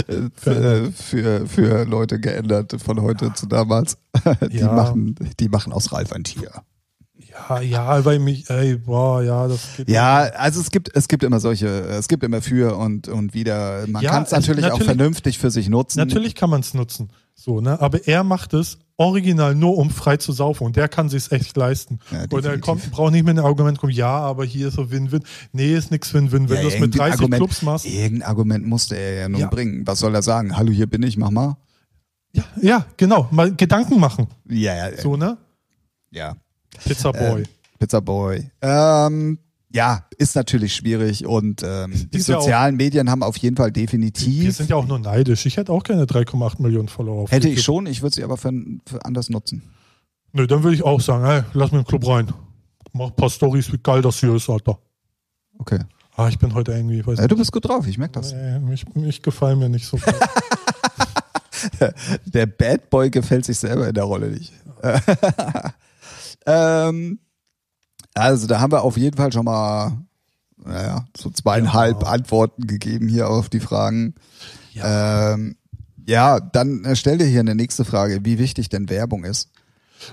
äh, für, für, für Leute geändert von heute zu damals. (laughs) Die, Ja. machen, die machen aus Ralf ein Tier. Ja, ja, weil mich, ey, boah, ja, das geht. Ja, also es gibt, es gibt immer solche, es gibt immer für und, und wieder. Man Ja, kann es also natürlich, auch natürlich- vernünftig für sich nutzen. Natürlich kann man es nutzen. So, ne? Aber er macht es original nur, um frei zu saufen. Und der kann sich echt leisten. Ja, und er kommt, braucht nicht mit einem Argument kommen, ja, aber hier ist so Win-Win. Nee, ist nix Win-Win. Wenn Ja, du das mit irgendein 30 Argument, Clubs machst. Irgendein Argument musste er ja nun Ja. bringen. Was soll er sagen? Hallo, hier bin ich, mach mal. Ja, ja, genau. Mal Gedanken machen. Ja, ja, So, ne? ja. Pizza Boy. Ähm, Pizza Boy. Ähm, ja, ist natürlich schwierig und ähm, die ja sozialen Medien haben auf jeden Fall Wir definitiv. sind ja auch nur neidisch. Ich hätte auch gerne 3,8 Millionen Follower auf Hätte ich YouTube. schon, ich würde sie aber für, für anders nutzen. Nö, dann würde ich auch sagen, hey, lass mir den Club rein. Mach ein paar Stories, wie geil das hier ist, Alter. Okay. Ah, ich bin heute irgendwie, ich weiß Ja, du bist gut drauf, ich merke das. Nee, mich, mich gefallen mir nicht so. (laughs) Der Bad Boy gefällt sich selber in der Rolle nicht. (laughs) ähm, also da haben wir auf jeden Fall schon mal naja, so zweieinhalb Ja. Antworten gegeben hier auf die Fragen. Ja. Ähm, ja, dann äh, stell dir hier eine nächste Frage, wie wichtig denn Werbung ist.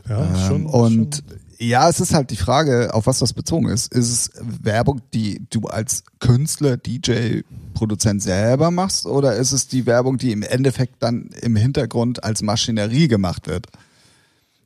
Ja, Ähm, schon, und schon, ja, es ist halt die Frage, auf was das bezogen ist. Ist es Werbung, die du als Künstler, DJ, Produzent selber machst oder ist es die Werbung, die im Endeffekt dann im Hintergrund als Maschinerie gemacht wird?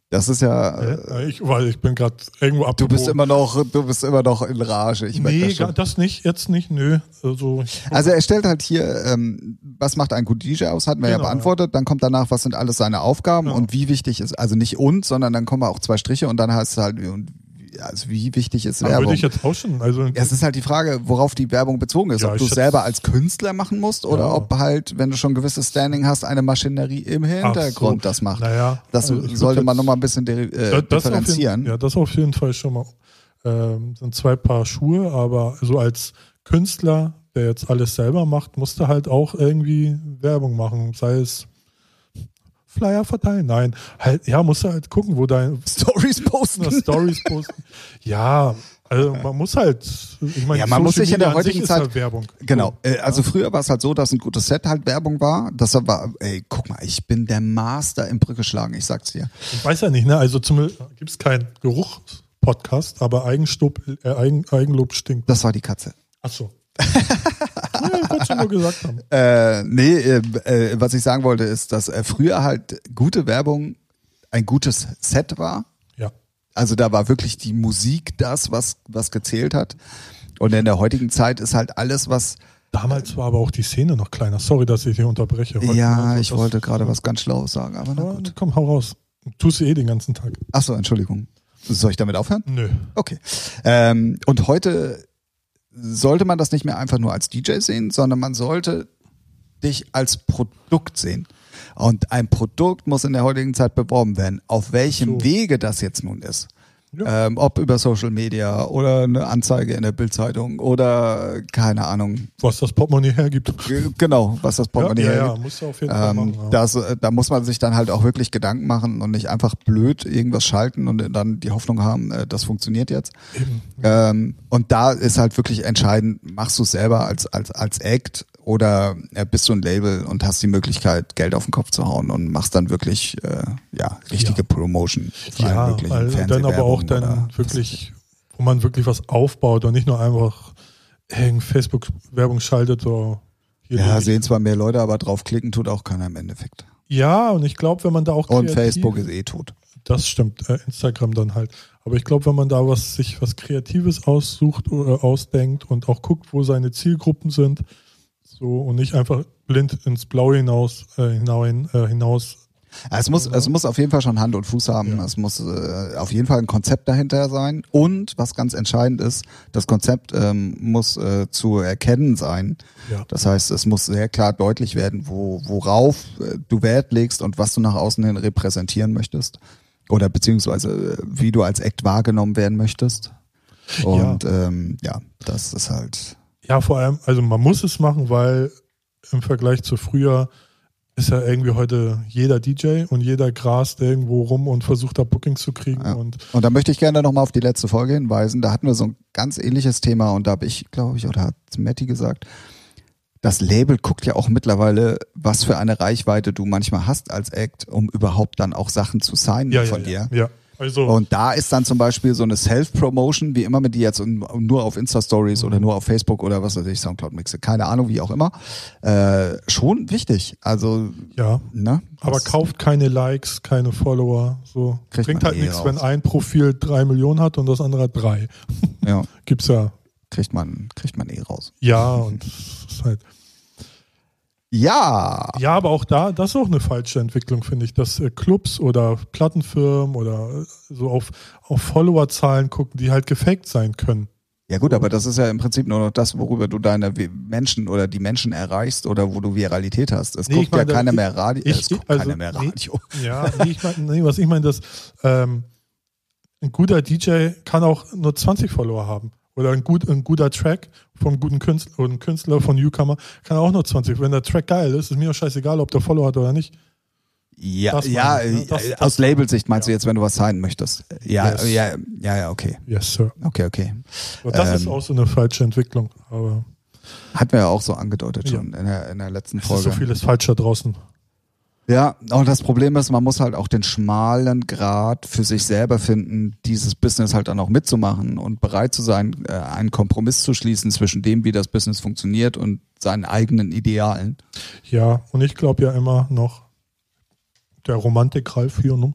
Das ist ja, äh, ich, weil ich bin gerade irgendwo du abgebogen. bist immer noch, du bist immer noch in Rage. Ich nee, das das nicht, jetzt nicht, nö. Also, Also er stellt halt hier, ähm, was macht ein guter DJ aus, hatten wir ja Genau, beantwortet. Dann kommt danach, was sind alles seine Aufgaben Genau. und wie wichtig ist, also nicht und, sondern dann kommen auch zwei Striche und dann heißt es halt, und, also wie wichtig ist würde Werbung? ich jetzt auch schon, also, es ist halt die Frage, worauf die Werbung bezogen ist. Ja, ob du es selber als Künstler machen musst oder Ja. ob halt, wenn du schon ein gewisses Standing hast, eine Maschinerie im Hintergrund so. das macht. naja. Das also sollte man nochmal ein bisschen äh, differenzieren. jeden, ja, das auf jeden Fall schon mal. Ähm, sind zwei Paar Schuhe, aber so als Künstler, der jetzt alles selber macht, musste halt auch irgendwie Werbung machen. Sei es Flyer verteilen, nein. Halt, ja, musst du halt gucken, wo dein (laughs) Stories posten. Stories posten. Ja, also man muss halt, ich meine, Ja, man muss sich in der heutigen Zeit- halt Werbung. Genau. Äh, also früher war es halt so, dass ein gutes Set halt Werbung war. Das war, ey, guck mal, ich bin der Master im Brücke schlagen, ich sag's dir. Ich weiß ja nicht, ne? Also zum gibt es keinen Geruchspodcast, aber Eigenstob, äh, Eigen, Eigenlob stinkt. Das war die Katze. Achso. (laughs) ja, ich wollte schon nur gesagt haben. Äh, nee, äh, äh, was ich sagen wollte, ist, dass äh, früher halt gute Werbung ein gutes Set war. Ja. Also da war wirklich die Musik das, was, was gezählt hat. Und in der heutigen Zeit ist halt alles, was. Damals war aber auch die Szene noch kleiner. Sorry, dass ich hier unterbreche. Heute ja, also ich wollte gerade was ganz Schlaues sagen, aber na gut. Komm, hau raus. Tust du eh den ganzen Tag. Achso, Entschuldigung. Soll ich damit aufhören? Nö. Okay. Ähm, und heute sollte man das nicht mehr einfach nur als DJ sehen, sondern man sollte dich als Produkt sehen. Und ein Produkt muss in der heutigen Zeit beworben werden. Auf welchem So. Wege das jetzt nun ist. Ja. Ähm, ob über Social Media oder eine Anzeige in der Bildzeitung oder keine Ahnung. Was das Portemonnaie hergibt. Genau, was das Portemonnaie ja, ja, hergibt. ja, musst du auf jeden Fall Ähm, machen. Das, äh, da muss man sich dann halt auch wirklich Gedanken machen und nicht einfach blöd irgendwas schalten und dann die Hoffnung haben, äh, das funktioniert jetzt. Ähm, und da ist halt wirklich entscheidend, machst du es selber als, als, als Act oder äh, bist du ein Label und hast die Möglichkeit, Geld auf den Kopf zu hauen und machst dann wirklich äh, ja, richtige Ja. Promotion. Ja, in also dann aber auch dann wirklich, wo man wirklich was aufbaut und nicht nur einfach irgendeine Facebook-Werbung schaltet oder hier Ja, sehen zwar mehr Leute, aber draufklicken tut auch keiner im Endeffekt. Ja, und ich glaube, wenn man da auch Und Facebook ist eh tot. Das stimmt, äh, Instagram dann halt. Aber ich glaube, wenn man da was sich was Kreatives aussucht oder ausdenkt und auch guckt, wo seine Zielgruppen sind, so und nicht einfach blind ins Blaue hinaus äh, hinein, äh, hinaus. Es muss, es muss auf jeden Fall schon Hand und Fuß haben. Ja. Es muss äh, auf jeden Fall ein Konzept dahinter sein. Und was ganz entscheidend ist, das Konzept ähm, muss äh, zu erkennen sein. Ja. Das heißt, es muss sehr klar deutlich werden, wo, worauf äh, du Wert legst und was du nach außen hin repräsentieren möchtest. Oder beziehungsweise äh, wie du als Act wahrgenommen werden möchtest. Und ja, ähm, ja das ist halt. Ja, vor allem, also man muss es machen, weil im Vergleich zu früher ist ja irgendwie heute jeder DJ und jeder grast irgendwo rum und versucht da Bookings zu kriegen. Ja. Und Und da möchte ich gerne nochmal auf die letzte Folge hinweisen. Da hatten wir so ein ganz ähnliches Thema und da habe ich, glaube ich, oder hat Matti gesagt, das Label guckt ja auch mittlerweile, was für eine Reichweite du manchmal hast als Act, um überhaupt dann auch Sachen zu signen ja, von ja, dir. ja. ja. Also Und da ist dann zum Beispiel so eine Self-Promotion, wie immer mit die jetzt nur auf Insta-Stories oder nur auf Facebook oder was weiß ich, Soundcloud-Mixe, keine Ahnung, wie auch immer, äh, schon wichtig. Also, ja, ne? aber kauft keine Likes, keine Follower. So Kriegt bringt halt eh nichts, raus. wenn ein Profil drei Millionen hat und das andere hat drei. Ja, (laughs) Gibt's ja. kriegt man, kriegt man eh raus. Ja, und ist halt. Ja, Ja, aber auch da, das ist auch eine falsche Entwicklung, finde ich, dass äh, Clubs oder Plattenfirmen oder äh, so auf, auf Followerzahlen gucken, die halt gefaked sein können. Ja gut, aber das ist ja im Prinzip nur noch das, worüber du deine Menschen oder die Menschen erreichst oder wo du Viralität hast. Es Nee, guckt ich meine, ja keiner ich- mehr Radio. ich- es guckt also, keiner mehr nee. Radio. Ja, nee, ich mein, nee, was ich meine, dass ähm, ein guter DJ kann auch nur 20 Follower haben. Oder ein, gut, ein guter Track vom guten Künstler oder ein Künstler von Newcomer kann auch nur 20. Wenn der Track geil ist, ist mir auch scheißegal, ob der Follower hat oder nicht. Ja, Das ja, ich, ne? äh, Das- das- aus Labelsicht meinst du ja. jetzt, wenn du was sein möchtest. Ja, Yes. ja, ja, ja, okay. Yes, Sir. Okay, okay. Aber das ist Ähm, auch so eine falsche Entwicklung. Aber. Hatten wir ja auch so angedeutet Ja. schon in der, in der letzten Es ist Folge. so vieles falsch da draußen. Ja, und das Problem ist, man muss halt auch den schmalen Grad für sich selber finden, dieses Business halt dann auch mitzumachen und bereit zu sein, äh, einen Kompromiss zu schließen zwischen dem, wie das Business funktioniert und seinen eigenen Idealen. Ja, und ich glaube ja immer noch, der Romantik Ralf hier, ne?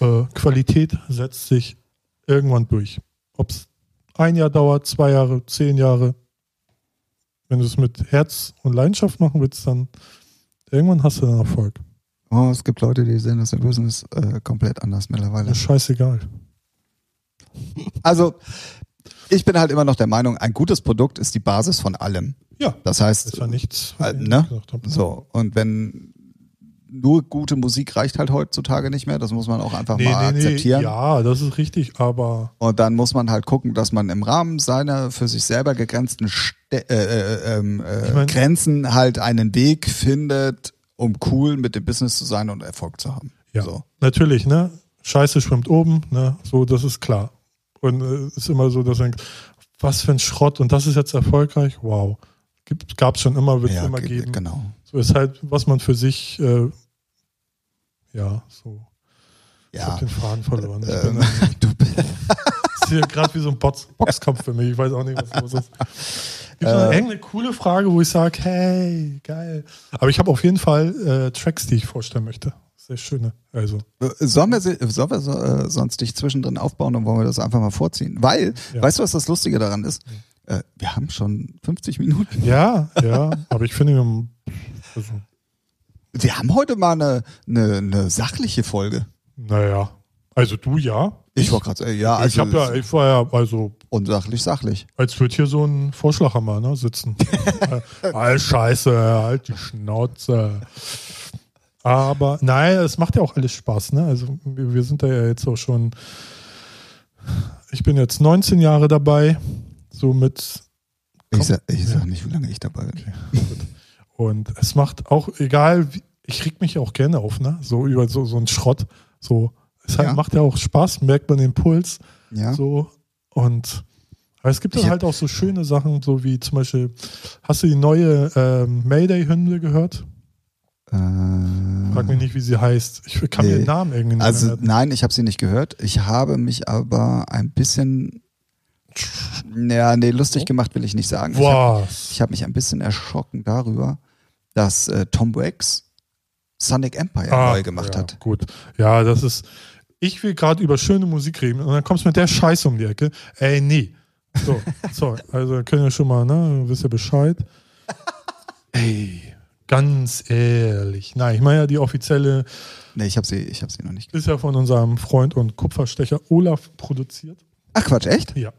äh, Qualität setzt sich irgendwann durch. Ob es ein Jahr dauert, zwei Jahre, zehn Jahre. Wenn du es mit Herz und Leidenschaft machen willst, dann irgendwann hast du dann Erfolg. Oh, es gibt Leute, die sehen das im Business äh, komplett anders mittlerweile. Das ist scheißegal. Also, ich bin halt immer noch der Meinung, ein gutes Produkt ist die Basis von allem. Ja, Das heißt, ist ja nichts. äh, ne? so, und wenn nur gute Musik reicht halt heutzutage nicht mehr, das muss man auch einfach Nee, mal nee, nee, akzeptieren. ja, das ist richtig, aber Und dann muss man halt gucken, dass man im Rahmen seiner für sich selber gegrenzten Ste äh, äh, ähm, äh, Ich mein- Grenzen halt einen Weg findet, um cool mit dem Business zu sein und Erfolg zu haben. ja, So. natürlich, ne? Scheiße schwimmt oben, ne? So, das ist klar. Und äh, es ist immer so, dass man denkt, was für ein Schrott und das ist jetzt erfolgreich, wow. Gab es schon immer, wird es Ja, immer ge- geben. genau. So ist halt, was man für sich, äh, ja, so. Ich Ja. hab den Faden verloren. Ich Ähm, bin, (laughs) du, hier gerade wie so ein Box Boxkampf für mich. Ich weiß auch nicht, was los ist. Gibt es Äh. irgendeine coole Frage, wo ich sage, hey, geil. Aber ich habe auf jeden Fall äh, Tracks, die ich vorstellen möchte. Sehr schöne. Also, sollen wir, sollen wir so, äh, sonst dich zwischendrin aufbauen und wollen wir das einfach mal vorziehen? Weil, Ja. weißt du, was das Lustige daran ist? Äh, wir haben schon 50 Minuten. ja, ja, aber ich finde, wir- also, Wir haben heute mal eine, eine, eine sachliche Folge. naja. Also du ja. Ich war gerade, ja, also ich habe ja, ich war ja, also unsachlich sachlich. Als würde hier so ein Vorschlaghammer ne, sitzen. (laughs) äh, all Scheiße, halt die Schnauze. Aber nein, es macht ja auch alles Spaß. Ne? Also wir sind da ja jetzt auch schon. Ich bin jetzt 19 Jahre dabei, so mit Ich sag, ich sag nicht, wie lange ich dabei bin. und es macht auch egal, ich reg mich auch gerne auf, ne? So über so so einen Schrott. So halt, Ja. macht ja auch Spaß, merkt man den Puls. Ja. So und aber es gibt dann halt auch so schöne Sachen, so wie zum Beispiel, hast du die neue ähm, Mayday-Hymne gehört? Frag mich Äh, nicht, wie sie heißt. Ich kann mir Nee. den Namen irgendwie nicht also nein, ich habe sie nicht gehört. Ich habe mich aber ein bisschen, ja, nee, lustig gemacht will ich nicht sagen. Ich habe hab mich ein bisschen erschrocken darüber, dass äh, Tom Waits Sonic Empire Ah, neu gemacht ja, hat. Gut. Ja, das ist. Ich will gerade über schöne Musik reden und dann kommst du mit der Scheiße um die Ecke. Ey, nee. So, (laughs) so, also können wir schon mal, ne? Wisst ihr Bescheid? Ey, ganz ehrlich. Nein, ich meine ja die offizielle Nee, ich habe sie, ich habe sie noch nicht. ist ja von unserem Freund und Kupferstecher Olaf produziert. Ach Quatsch, echt? Ja.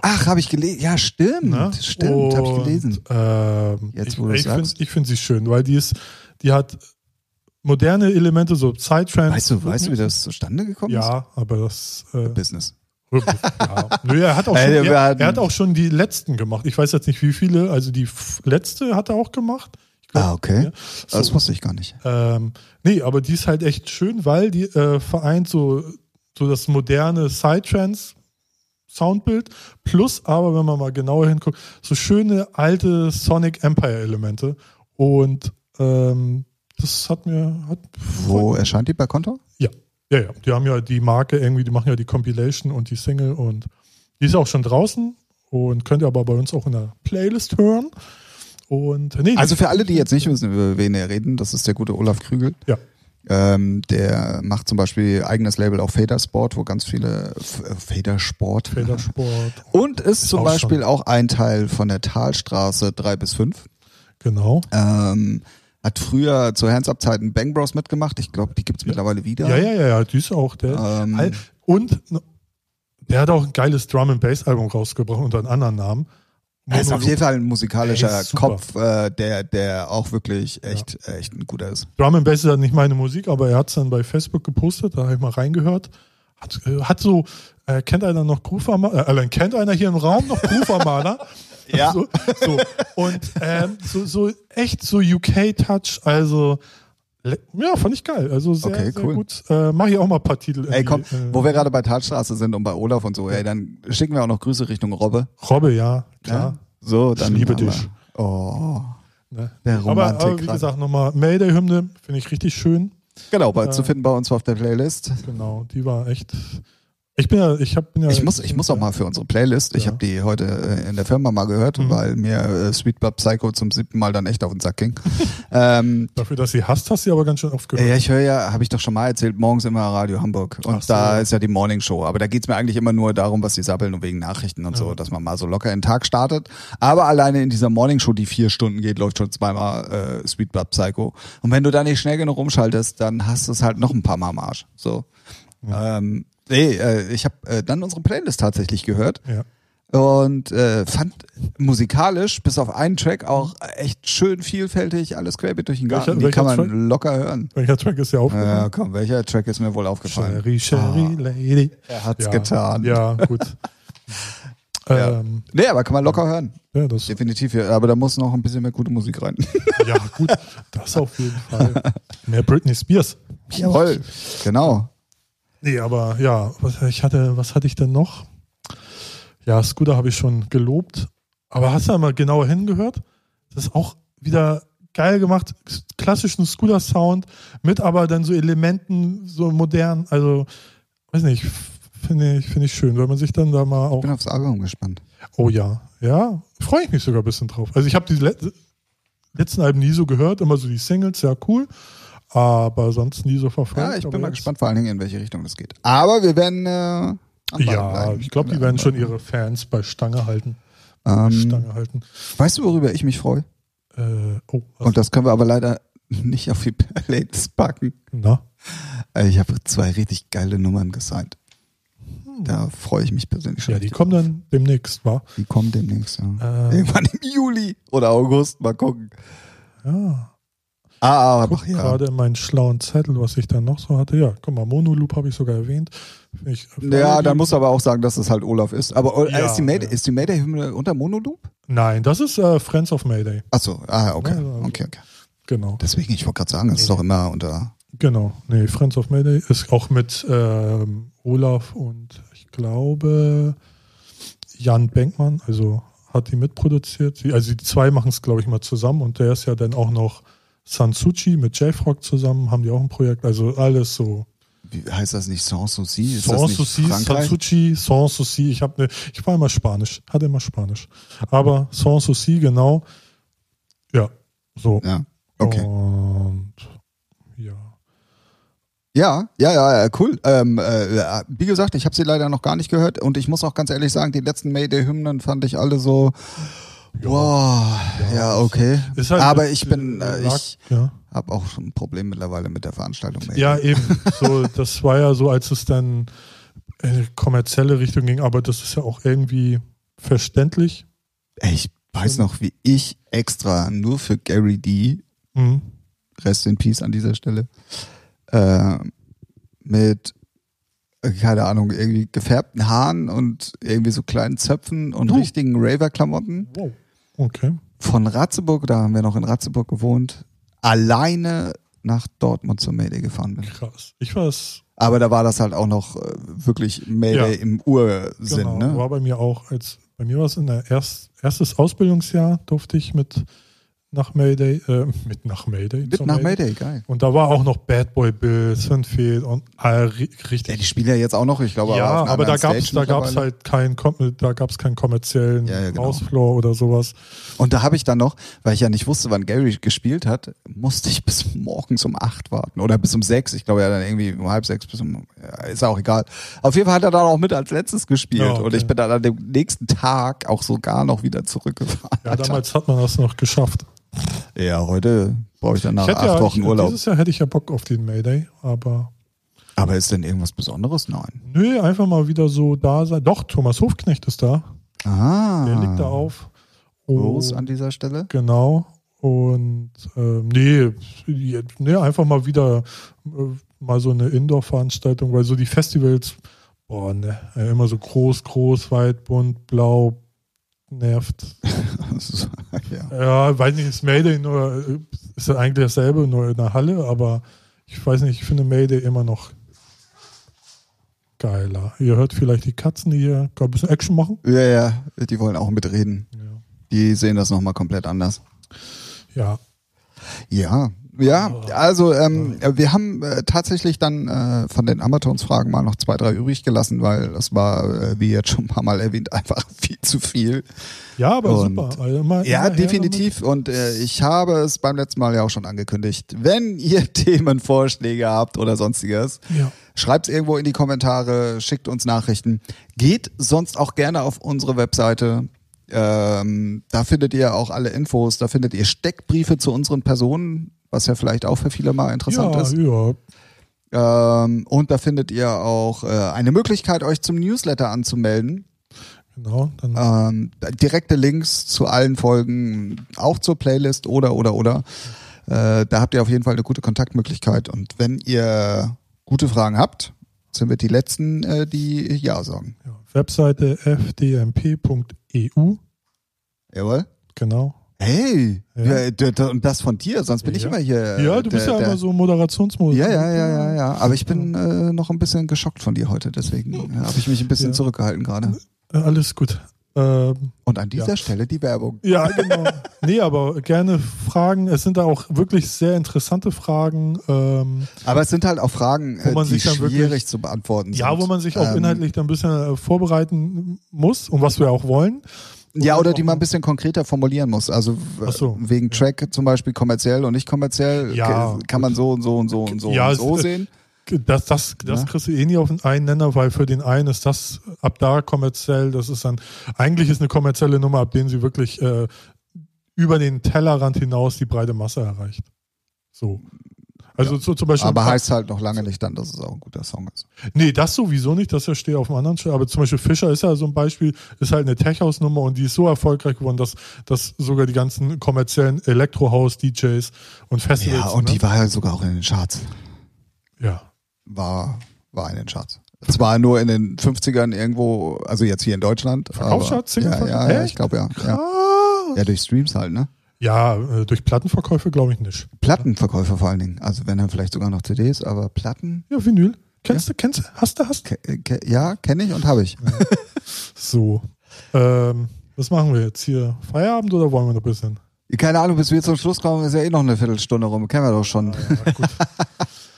Ach, habe ich gelesen. Ja, stimmt, Ne? stimmt, habe ich gelesen. ähm, Jetzt, ich wo du ich finde sagst. ich find sie schön, weil die ist, die hat moderne Elemente, so Psytrance. Weißt du, weißt du, wie das zustande gekommen ist? Ja, aber das. Äh, Business. ja. (laughs) Nö, er, hat auch Ey, schon, er, er hat auch schon die letzten gemacht. Ich weiß jetzt nicht, wie viele. Also die letzte hat er auch gemacht. Glaub, Ah, okay. ja. Das So. wusste ich gar nicht. Ähm, nee, aber die ist halt echt schön, weil die äh, vereint so, so das moderne Psytrance Soundbild plus aber, wenn man mal genauer hinguckt, so schöne alte Sonic Empire Elemente und ähm, das hat mir hat Wo erscheint die bei Konto? ja, ja, ja, die haben ja die Marke irgendwie, die machen ja die Compilation und die Single und die ist auch schon draußen und könnt ihr aber bei uns auch in der Playlist hören und nee, Also für alle, die jetzt nicht wissen, über wen wir reden, das ist der gute Olaf Krügel. Ja. Ähm, der macht zum Beispiel eigenes Label auf Fadersport, wo ganz viele F äh, Fadersport. Federsport, Und ist zum auch Beispiel schon. auch ein Teil von der Talstraße 3 bis 5. genau. Ähm, hat früher zu Hands-Up-Zeiten Bang Bros mitgemacht. Ich glaube, die gibt's mittlerweile wieder. Ja, ja, ja, ja, die ist auch der. Ähm, Und der hat auch ein geiles Drum and Bass Album rausgebracht unter einem anderen Namen. Er ist auf jeden Fall ein musikalischer. Kopf, äh, der, der auch wirklich echt, echt ein guter ist. Drum and Bass ist halt nicht meine Musik, aber er hat es dann bei Facebook gepostet, da habe ich mal reingehört. Hat, äh, hat so, äh, kennt einer noch Groove? Äh, kennt einer hier im Raum noch Groove? (laughs) (laughs) Ja. So, so. Und ähm, so, so echt so UK-Touch, also ja, fand ich geil. Also sehr, Okay, sehr cool. gut. Äh, mach ich auch mal ein paar Titel. Ey, komm, äh, wo wir gerade bei Talstraße sind und bei Olaf und so, ey, dann schicken wir auch noch Grüße Richtung Robbe. Robbe, ja, Ja? klar. So, dann liebe haben wir- dich. Oh. Ne? Der aber, aber wie gesagt, nochmal Mayday-Hymne finde ich richtig schön. Genau, bei, Äh, zu finden bei uns auf der Playlist. Genau, die war echt. Ich bin ja, ich hab, bin ja. Ich muss, ich muss auch mal für unsere Playlist, ich Ja. habe die heute äh, in der Firma mal gehört, Mhm. weil mir äh, Sweet Blood Psycho zum siebten Mal dann echt auf den Sack ging. (laughs) ähm, Dafür, dass sie hasst, hast du sie aber ganz schön oft gehört. ja, ich höre ja, habe ich doch schon mal erzählt, morgens immer Radio Hamburg. Und so, da ja. ist ja die Morning Show. Aber da geht's mir eigentlich immer nur darum, was die sappeln und wegen Nachrichten und so, Ja. dass man mal so locker in den Tag startet. Aber alleine in dieser Morning Show, die vier Stunden geht, läuft schon zweimal äh, Sweet Blood Psycho. Und wenn du da nicht schnell genug umschaltest, dann hast du es halt noch ein paar Mal am Arsch. So. Ähm, nee, äh, ich habe äh, dann unsere Playlist tatsächlich gehört Ja. und äh, fand musikalisch bis auf einen Track auch echt schön vielfältig, alles querbeet durch den Garten. Welcher- Die kann man welcher Track? locker hören. Welcher Track ist dir Ja, aufgefallen? komm, welcher Track ist mir wohl aufgefallen? Sherry, Sherry, Lady. Er hat's ja. getan. Ja, gut. (laughs) Ja. ähm, Nee, aber kann man locker hören. ja, das, Definitiv. ja. Aber da muss noch ein bisschen mehr gute Musik rein. ja, gut. Das auf jeden Fall. (laughs) Mehr Britney Spears. Jawohl. Genau. Nee, aber ja, was, ich hatte, was hatte ich denn noch? Ja, Scooter habe ich schon gelobt. Aber hast du da mal genauer hingehört? Das ist auch wieder geil gemacht. Klassischen Scooter-Sound mit aber dann so Elementen, so modern. Also, weiß nicht, finde ich, finde ich schön, wenn man sich dann da mal Ich auch. bin aufs Album gespannt. Oh ja, ja, freue ich mich sogar ein bisschen drauf. Also, ich habe die let letzten Alben nie so gehört, immer so die Singles, ja, cool. Aber sonst nie so verfolgt. Ja, ich bin mal gespannt vor allen Dingen, in welche Richtung das geht. Aber wir werden äh, Ja, bleiben. ich glaube, die werden schon ihre Fans bei Stange halten. Ähm, Stange halten. weißt du, worüber ich mich freue? Äh, oh? Und das können wir aber leider (laughs) nicht auf die Playlist packen. Na? Äh, Ich habe zwei richtig geile Nummern gesigned. Da freue ich mich persönlich schon. Ja, die kommen dann demnächst, wa? Die kommen demnächst, ja. Äh, Irgendwann im Juli oder August, mal gucken. ja. Ah, aber Guck ja. gerade in meinen schlauen Zettel, was ich dann noch so hatte. Ja, guck mal, Monoloop habe ich sogar erwähnt. Ich, Ja, dann muss aber auch sagen, dass es halt Olaf ist. Aber äh, Ja, ist die Mayday, ja. Mayday-Hymne unter Monoloop? Nein, das ist äh, Friends of Mayday. Achso, ah, okay. Also- okay, okay. Genau. Deswegen, ich wollte gerade sagen, es ist doch immer unter. Genau. Nee, Friends of Mayday ist auch mit ähm, Olaf und ich glaube Jan Benkmann, also hat die mitproduziert. Also die zwei machen es, glaube ich, mal zusammen und der ist ja dann auch noch Sansuchi mit J-Frog zusammen, haben die auch ein Projekt. Also alles so. Wie heißt das nicht Sans Souci? Ist das Sans nicht Souci, Frankreich? Sansuchi, Sans Souci. Ich, hab ne, ich war immer Spanisch, hatte immer Spanisch. Aber Sans Souci, genau. Ja, so. Ja, okay. Und ja. Ja, ja, ja, ja, cool. Ähm, äh, wie gesagt, ich habe sie leider noch gar nicht gehört und ich muss auch ganz ehrlich sagen, die letzten Mayday-Hymnen fand ich alle so. Wow, ja, okay. Ist halt Aber ich bin, äh, lag- ich ja. habe auch schon ein Problem mittlerweile mit der Veranstaltung. Ja, eben. So, das war ja so, als es dann in eine kommerzielle Richtung ging, aber das ist ja auch irgendwie verständlich. Ich weiß noch, wie ich extra nur für Gary D, Mhm. Rest in Peace an dieser Stelle, äh, mit, äh, keine Ahnung, irgendwie gefärbten Haaren und irgendwie so kleinen Zöpfen und Oh. richtigen Raver-Klamotten Wow. Okay. von Ratzeburg, da haben wir noch in Ratzeburg gewohnt, alleine nach Dortmund zur Mayday gefahren bin. Krass. Ich war es, Aber da war das halt auch noch äh, wirklich Mayday Ja. im Ursinn, genau, ne? war bei mir auch, als bei mir war es in der erst, erstes Ausbildungsjahr, durfte ich mit nach Mayday, äh, (laughs) mit nach Mayday. Mit nach Mayday, geil. Und da war auch noch Bad Boy Bill, Synfeld und all, ri- Ja, richtig. die spielen ja jetzt auch noch, ich glaube, Ja, aber da gab's, Stage da gab's halt keinen, da gab's keinen kommerziellen Ja, ja, genau. Hausfloor oder sowas. Und da habe ich dann noch, weil ich ja nicht wusste, wann Gary gespielt hat, musste ich bis morgens um acht warten oder bis um sechs. Ich glaube ja dann irgendwie um halb sechs bis um, ja, ist auch egal. Auf jeden Fall hat er dann auch mit als letztes gespielt Ja, okay. und ich bin dann an dem nächsten Tag auch sogar noch wieder zurückgefahren. Ja, damals hat man das noch geschafft. Ja, heute brauche ich dann nach Ich acht ja, Wochen ich, Urlaub. Dieses Jahr hätte ich ja Bock auf den Mayday, aber Aber ist denn irgendwas Besonderes? Nein. nö, einfach mal wieder so da sein. Doch, Thomas Hofknecht ist da. Ah. Der liegt da auf. Groß Und- an dieser Stelle. Genau. Und ähm, nee, nee, einfach mal wieder äh, mal so eine Indoor-Veranstaltung, weil so die Festivals, boah, ne, äh, immer so groß, groß, weit, bunt, blau, nervt. (laughs) ja. Ja, weiß nicht, ist Mayday nur, ist eigentlich dasselbe, nur in der Halle, aber ich weiß nicht, ich finde Mayday immer noch geiler. Ihr hört vielleicht die Katzen, die hier ein bisschen Action machen. ja, ja, die wollen auch mitreden. Ja. Die sehen das nochmal komplett anders. Ja. Ja, ja, also ähm, wir haben äh, tatsächlich dann äh, von den Amatons-Fragen mal noch zwei, drei übrig gelassen, weil das war, äh, wie jetzt schon ein paar Mal erwähnt, (laughs) einfach viel zu viel. Ja, aber Und- super. Also immer, Ja, definitiv. Und äh, ich habe es beim letzten Mal ja auch schon angekündigt. Wenn ihr (laughs) Themenvorschläge habt oder sonstiges, damit. Ja. schreibt es irgendwo in die Kommentare, schickt uns Nachrichten. Geht sonst auch gerne auf unsere Webseite. Ähm, da findet ihr auch alle Infos. Da findet ihr Steckbriefe zu unseren Personen, was ja vielleicht auch für viele mal interessant ja, ist. ja, Ähm, und da findet ihr auch äh, eine Möglichkeit, euch zum Newsletter anzumelden. genau. Dann, Ähm, direkte Links zu allen Folgen, auch zur Playlist oder oder oder. Äh, da habt ihr auf jeden Fall eine gute Kontaktmöglichkeit. Und wenn ihr gute Fragen habt, sind wir die Letzten, äh, die Ja sagen. ja. Webseite fdmp.eu. Jawohl. Genau. Hey, Ja. ja, und das von dir, sonst bin ich Ja. immer hier. Ja, äh, du bist der- ja der- immer so Moderationsmodus. Ja, ja, ja, ja, ja. Aber ich bin äh, noch ein bisschen geschockt von dir heute, deswegen äh, habe ich mich ein bisschen Ja. zurückgehalten gerade. Äh, Alles gut. Ähm, Und an dieser Ja. Stelle die Werbung. ja, genau. nee, aber gerne Fragen. Es sind da auch wirklich sehr interessante Fragen. Ähm, Aber es sind halt auch Fragen, Wo man die sich dann wirklich- schwierig zu beantworten sind. ja, wo man sich auch Ähm, inhaltlich dann ein bisschen vorbereiten muss und was wir auch wollen. Ja, oder die man ein bisschen konkreter formulieren muss. Also so, wegen Track zum Beispiel kommerziell und nicht kommerziell Ja, kann man so und so und so und so Ja, und es- so sehen. Das, das, das Ja. kriegst du eh nie auf einen Nenner, weil für den einen ist das ab da kommerziell, das ist dann, eigentlich ist eine kommerzielle Nummer, ab denen sie wirklich äh, über den Tellerrand hinaus die breite Masse erreicht. So. Also so zum Beispiel. Aber heißt halt noch lange nicht dann, dass es auch ein guter Song ist. Nee, das sowieso nicht, das steht auf dem anderen Stelle. Aber zum Beispiel Fischer ist ja so ein Beispiel, ist halt eine Tech-House-Nummer und die ist so erfolgreich geworden, dass, dass sogar die ganzen kommerziellen Elektro-House-DJs und Festivals. Ja, und ne? die war ja sogar auch in den Charts. Ja. War, war in den Charts. Zwar nur in den 50ern irgendwo, also jetzt hier in Deutschland. Verkaufscharts, Ja, ja, ja, ich glaube ja, ja. Ja, durch Streams halt, ne? Ja, äh, durch Plattenverkäufe glaube ich nicht. Plattenverkäufer vor allen Dingen. Also wenn dann vielleicht sogar noch CDs, aber Platten, Ja, Vinyl. Kennst du, kennst du, hast du, hast du? ke ke ja, kenne ich und habe ich. (laughs) So. Ähm, was machen wir jetzt hier? Feierabend oder wollen wir noch ein bisschen? Keine Ahnung, bis wir zum Schluss kommen, ist ja eh noch eine Viertelstunde rum. Kennen wir doch schon. Ja, gut. (laughs)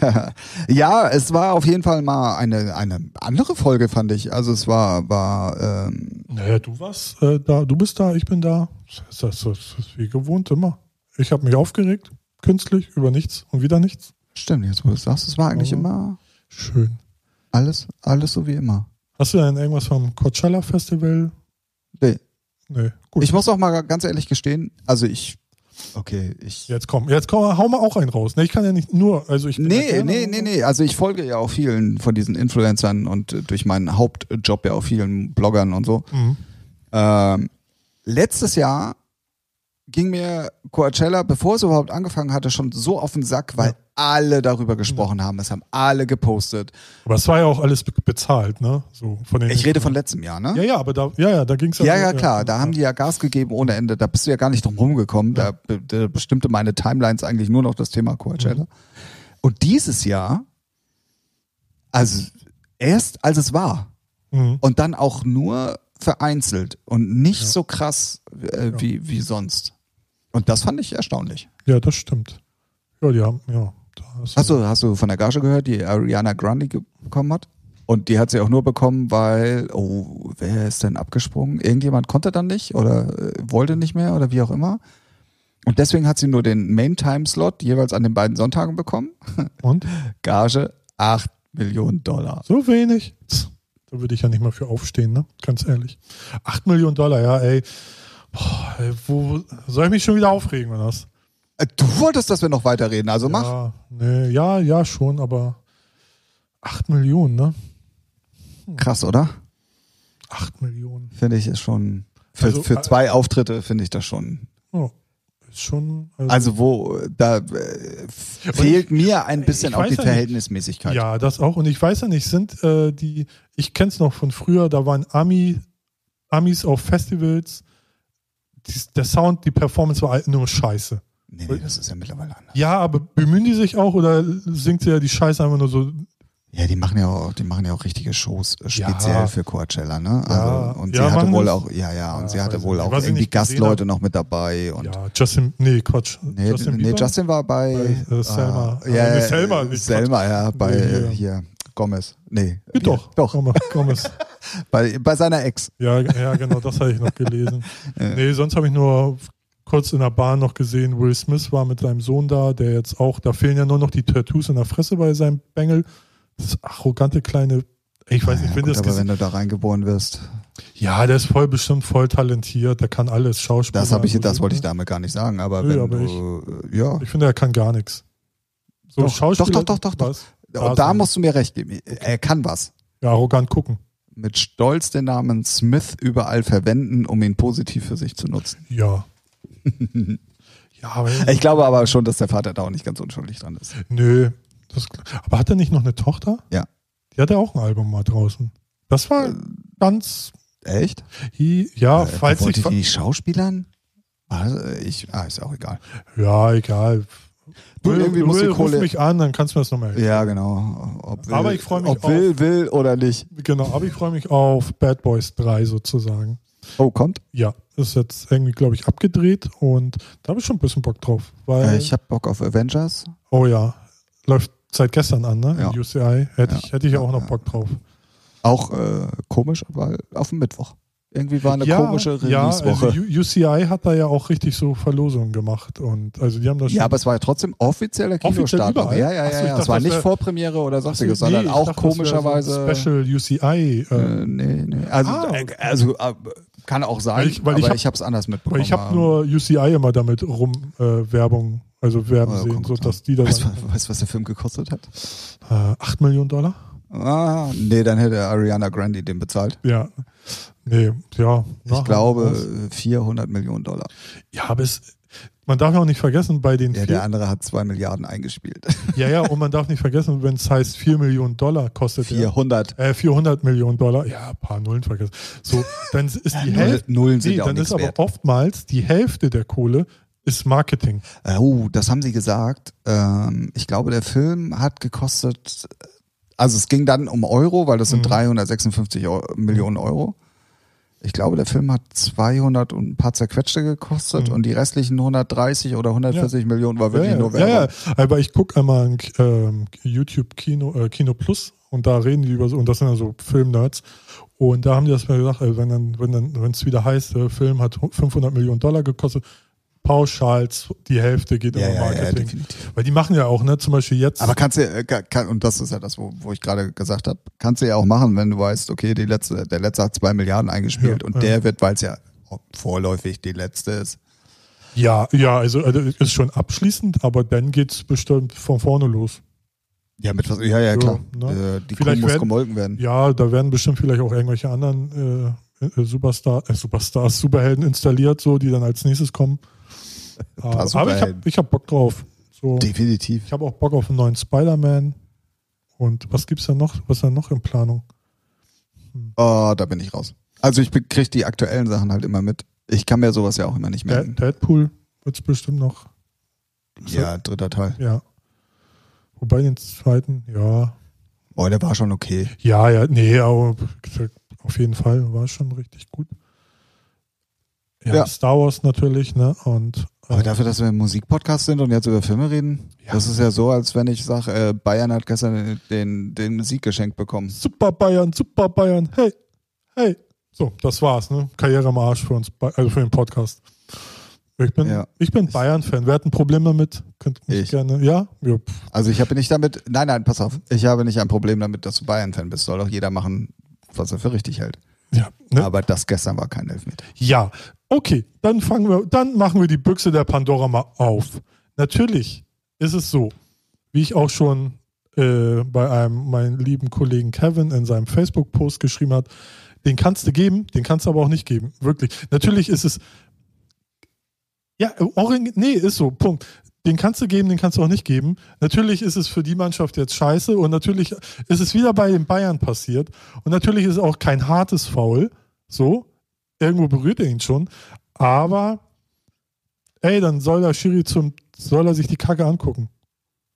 (laughs) ja, es war auf jeden Fall mal eine, eine andere Folge, fand ich. Also es war, war ähm, naja, du warst äh, da, du bist da, ich bin da. Das ist, das ist, wie gewohnt immer. Ich habe mich aufgeregt, künstlich, über nichts und wieder nichts. stimmt, jetzt wo du es sagst, es war eigentlich Aber- immer Schön. alles, alles so wie immer. Hast du denn irgendwas vom Coachella Festival? Nee. Nee, gut. Ich muss auch mal ganz ehrlich gestehen, also ich, okay, ich. jetzt komm, jetzt komm, hau mal auch einen raus. Ne, ich kann ja nicht nur, also ich Nee, nee, nee, nee. Also ich folge ja auch vielen von diesen Influencern und äh, durch meinen Hauptjob ja auch vielen Bloggern und so. Mhm. Ähm, letztes Jahr ging mir Coachella, bevor es überhaupt angefangen hatte, schon so auf den Sack, weil Ja. alle darüber gesprochen haben. Es haben alle gepostet. Aber es war ja auch alles be bezahlt, ne? So von den Ich rede von letztem Jahr, ne? Ja, ja, aber da, ja, ja, da ging's Ja, ja, klar. Da haben die ja Gas gegeben ohne Ende. Da bist du ja gar nicht drum rumgekommen. Da, da bestimmte meine Timelines eigentlich nur noch das Thema Coachella. Und dieses Jahr, also erst als es war Mhm. und dann auch nur vereinzelt und nicht Ja. so krass äh, Ja. wie, wie sonst. Und das fand ich erstaunlich. Ja, das stimmt. Ja, die haben, ja. Da hast Hast du, hast du von der Gage gehört, die Ariana Grande bekommen hat? Und die hat sie auch nur bekommen, weil, oh, wer ist denn abgesprungen? Irgendjemand konnte dann nicht oder äh, wollte nicht mehr oder wie auch immer. Und deswegen hat sie nur den Main-Time-Slot jeweils an den beiden Sonntagen bekommen. (laughs) Und? Gage 8 Millionen Dollar. So wenig? Da würde ich ja nicht mal für aufstehen, ne? Ganz ehrlich. Acht Millionen Dollar, ja, ey. Boah, ey wo, soll ich mich schon wieder aufregen, oder was? Äh, Du wolltest, dass wir noch weiterreden, also mach. Ja, nee, ja, ja, schon, aber acht Millionen, ne? Krass, oder? Acht Millionen. Finde ich ist schon, für, Also, für äh, zwei Auftritte finde ich das schon. Oh, ist schon. Also wo, äh, da äh, fehlt mir ein bisschen ich auch weiß die ja nicht. Verhältnismäßigkeit. Ja, das auch. Und ich weiß ja nicht, sind äh, die, ich kenne es noch von früher, da waren Ami, Amis auf Festivals, der Sound, die Performance war halt nur scheiße. Nee, nee, das ist ja mittlerweile anders. Ja, aber bemühen die sich auch oder singt sie ja die Scheiße einfach nur so Ja, die machen ja auch, die machen ja auch richtige Shows äh, speziell Ja. für Coachella, ne? Also, Ja. und Ja, sie hatte wohl auch, ja, ja, und sie hatte wohl auch irgendwie Gastleute noch mit dabei und Ja, Justin, nee, Quatsch. Nee, Justin nee? Justin war bei, Bei, äh, Selma. Ah, Ah, ja, nee, Selma, nicht Selma, ja, bei Nee, äh, hier. hier Gomez. Nee, Ja, hier, doch, doch, es. (laughs) bei, bei seiner Ex. Ja, ja, genau, das habe ich noch gelesen. (laughs) Nee, sonst habe ich nur kurz in der Bahn noch gesehen, Will Smith war mit seinem Sohn da, der jetzt auch, da fehlen ja nur noch die Tattoos in der Fresse bei seinem Bengel. Das arrogante kleine, ich weiß nicht, ja, wenn gut, das aber wenn du da reingeboren wirst, Ja, der ist voll bestimmt voll talentiert, der kann alles, Schauspieler. das habe ich, das wollte ich ne? damit gar nicht sagen, aber Nö, wenn aber du, äh, ja, Ich finde, er kann gar nichts. So Doch, Schauspieler, doch, doch, doch, doch. Was? und da musst du mir recht geben, er kann was. Ja, arrogant gucken. Mit Stolz den Namen Smith überall verwenden, um ihn positiv für sich zu nutzen. Ja. (laughs) ja, aber Ich glaube aber schon, dass der Vater da auch nicht ganz unschuldig dran ist. Nö. Das, aber hat er nicht noch eine Tochter? Ja. Die hat ja auch ein Album mal draußen. Das war Äh, ganz. Echt? hi- Ja, Äh, falls ich. die Schauspielern? Also ich, ah, ist auch egal. Ja, egal. Will, irgendwie Will, musst du ruf Kohle- mich an, dann kannst du mir das nochmal erzählen. Ja, genau. Ob will, Aber ich freu mich Ob will, will oder nicht. Genau, aber ich freue mich auf Bad Boys 3 sozusagen. Oh, kommt. Ja, ist jetzt irgendwie, glaube ich, abgedreht und da habe ich schon ein bisschen Bock drauf. Weil, Äh, ich habe Bock auf Avengers. oh ja, läuft seit gestern an, ne? Ja. In UCI. Hätte Ja. ich, hätte ich auch Ja, noch ja. Bock drauf. Auch äh, komisch, weil auf dem Mittwoch. Irgendwie war eine ja, komische ja, also Release-Woche. UCI hat da ja auch richtig so Verlosungen gemacht und also die haben das Ja, aber es war ja trotzdem offizieller Offiziell Kinostart. überall? Ja, ja, Ach so, ja. ja. Es war nicht Vorpremiere oder sonstiges, Nee, sondern auch dachte, komischerweise. So Special UCI. Äh, äh, nee, nee. Also, Ah, äh, okay. also äh, kann auch sein, Weil ich- weil aber ich habe es anders mitbekommen. weil ich habe nur UCI immer damit rum äh, Werbung, also Werben Ja, sehen, so dass die da Weißt du, dann, weißt du, was der Film gekostet hat? äh, 8 Millionen Dollar? Ah, nee, dann hätte Ariana Grande den bezahlt. Ja. Nee, ja. Ich glaube was? 400 Millionen Dollar. Ja, aber es, man darf ja auch nicht vergessen, bei den Ja, vier, der andere hat 2 Milliarden eingespielt. (laughs) ja, ja, und man darf nicht vergessen, wenn es heißt 4 Millionen Dollar kostet der, 400. äh, 400 Millionen Dollar, ja, ein paar Nullen vergessen. So, dann ist die (laughs) Hälfte, Nullen sind nee, auch dann ist aber wert. oftmals die Hälfte der Kohle ist Marketing. Äh, Oh, das haben sie gesagt. Ähm, ich glaube, der Film hat gekostet, also es ging dann um Euro, weil das sind Mhm. 356 Eu Millionen Euro. Ich glaube, der Film hat 200 und ein paar zerquetschte gekostet Mhm. und die restlichen 130 oder 140 Millionen war wirklich ja, nur ja, Werbung. ja, aber ich gucke einmal ein ähm, YouTube Kino, äh, Kino Plus und da reden die über so, und das sind ja so Filmnerds. Und da haben die das mir gesagt, also wenn dann, wenn dann, wenn es wieder heißt, der Film hat 500 Millionen Dollar gekostet, pauschal die Hälfte geht Ja, immer ja, ja, Marketing. definitiv. Weil die machen ja auch, ne, zum Beispiel jetzt. Aber kannst du, äh, kann, und das ist ja das, wo, wo ich gerade gesagt habe, kannst du ja auch machen, wenn du weißt, okay, die letzte, der letzte hat zwei Milliarden eingespielt Ja, und ja. der wird, weil es ja vorläufig die letzte ist. ja, ja, also, also ist schon abschließend, aber dann geht's bestimmt von vorne los. Ja, mit was, ja, ja, Ja, klar. ne? Äh, die Vielleicht Kuh muss werden- gemolken werden. Ja, da werden bestimmt vielleicht auch irgendwelche anderen äh, äh, Superstar, äh, Superstars, Superhelden installiert, so, die dann als nächstes kommen. Paar aber ich habe hab Bock drauf. So, Definitiv. ich habe auch Bock auf einen neuen Spider-Man. Und was gibt's da noch? Was ist da noch in Planung? Oh, da bin ich raus. Also ich be- krieg die aktuellen Sachen halt immer mit. Ich kann mir sowas ja auch immer nicht merken. Deadpool wird's bestimmt noch. Ja, dritter Teil. Ja. Wobei den zweiten, ja. Oh, der war schon okay. Ja, ja, nee, aber auf jeden Fall war schon richtig gut. Ja, Ja. Star Wars natürlich, ne? Und Aber dafür, dass wir ein Musikpodcast sind und jetzt über Filme reden, Ja. das ist ja so, als wenn ich sage, äh, Bayern hat gestern den, den Sieg geschenkt bekommen. Super Bayern, super Bayern, hey, hey. So, das war's, ne? Karriere am Arsch für uns, also für den Podcast. Ich bin, Ja. ich bin Bayern-Fan. Wer hat ein Problem damit? Könnt mich Ich. gerne. Ja? ja. Also ich habe nicht damit, nein, nein, pass auf, ich habe nicht ein Problem damit, dass du Bayern-Fan bist. Soll doch jeder machen, was er für richtig hält. Ja, ne? Aber das gestern war kein Elfmeter. ja. Okay, dann fangen wir, dann machen wir die Büchse der Pandora mal auf. Natürlich ist es so, wie ich auch schon äh, bei einem meinen lieben Kollegen Kevin in seinem Facebook-Post geschrieben hat, den kannst du geben, den kannst du aber auch nicht geben. Wirklich. Natürlich ist es. Ja, Oring, nee, ist so, Punkt. Den kannst du geben, den kannst du auch nicht geben. Natürlich ist es für die Mannschaft jetzt scheiße und natürlich ist es wieder bei den Bayern passiert und natürlich ist es auch kein hartes Foul. So, irgendwo berührt er ihn schon, aber ey, dann soll der Schiri zum, soll er sich die Kacke angucken.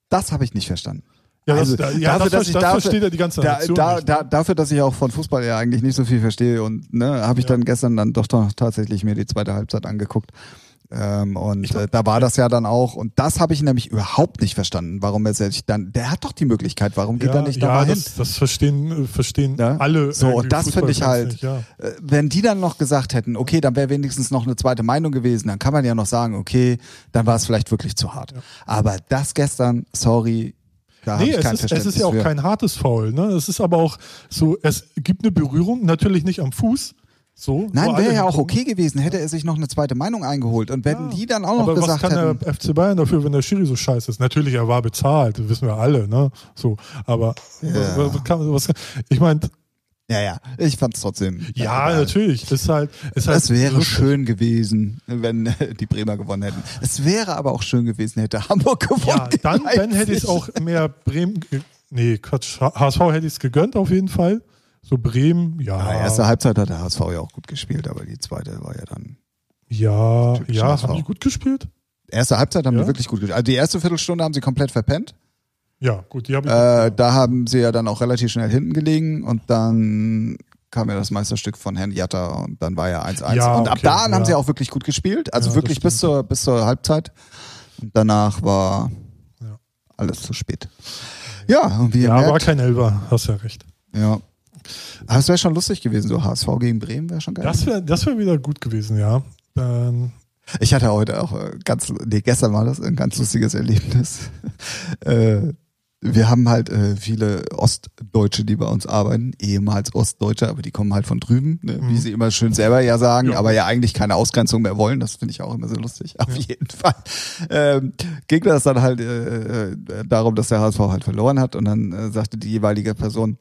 Das habe ich nicht verstanden. Ja, das, Also, da, ja, dafür, das, dass ich das dafür- versteht ja die ganze Da, da, nicht. da, dafür, dass ich auch von Fußball ja eigentlich nicht so viel verstehe und ne, habe ich Ja. dann gestern dann doch, doch tatsächlich mir die zweite Halbzeit angeguckt. Ähm, und äh, da war das ja dann auch, und das habe ich nämlich überhaupt nicht verstanden, warum er sich dann, der hat doch die Möglichkeit, warum geht ja, er nicht ja, nochmal hin? das, das verstehen, äh, verstehen Ja? alle. So, und das finde ich halt, Nicht, ja. äh, wenn die dann noch gesagt hätten, okay, dann wäre wenigstens noch eine zweite Meinung gewesen, dann kann man ja noch sagen, okay, dann war es vielleicht wirklich zu hart. Aber das gestern, sorry, da habe Nee, ich es kein ist, es ist ja auch für. kein hartes Foul. Ne? Es ist aber auch so, es gibt eine Berührung, natürlich nicht am Fuß. So, Nein, wäre ja auch okay gewesen, hätte er sich noch eine zweite Meinung eingeholt. Und wenn Ja. die dann auch noch aber was gesagt kann hätten, der FC Bayern dafür, wenn der Schiri so scheiße ist? Natürlich, er war bezahlt, das wissen wir alle, ne? So, aber Ja. was, was kann, was kann, ich meine, ja, ja, ich fand es trotzdem. ja, egal. natürlich, ist halt, ist halt Es wäre lustig. schön gewesen, wenn äh, die Bremer gewonnen hätten. Es wäre aber auch schön gewesen, hätte Hamburg gewonnen. Ja, (laughs) dann, dann hätte ich auch mehr Bremen, nee, Quatsch, HSV hätte ich es gegönnt auf jeden Fall. So Bremen, ja. Ja, erste Halbzeit hat der HSV ja auch gut gespielt, aber die zweite war ja dann. Ja, ja, HSV. haben die gut gespielt? Erste Halbzeit haben Ja? die wirklich gut gespielt. Also die erste Viertelstunde haben sie komplett verpennt. Ja, gut, die habe ich. Äh, da haben sie ja dann auch relativ schnell hinten gelegen und dann kam ja das Meisterstück von Herrn Jatta und dann war ja 1-1. Ja, und ab okay, da an haben ja. sie auch wirklich gut gespielt. Also Ja, wirklich bis zur, bis zur Halbzeit. Und danach war Ja. alles zu spät. Ja, und wie ja, war merkt, kein Elber, hast ja recht. ja. Aber es wäre schon lustig gewesen, so HSV gegen Bremen wäre schon geil. Das wäre das wär wieder gut gewesen, ja. Dann, Ich hatte heute auch äh, ganz, nee, gestern war das ein ganz lustiges Erlebnis. (laughs) äh, wir haben halt äh, viele Ostdeutsche, die bei uns arbeiten, ehemals Ostdeutsche, aber die kommen halt von drüben, ne? wie Mhm. sie immer schön selber ja sagen, Ja. aber ja eigentlich keine Ausgrenzung mehr wollen. Das finde ich auch immer so lustig. Auf jeden Fall ähm, ging das dann halt äh, darum, dass der HSV halt verloren hat und dann äh, sagte die jeweilige Person,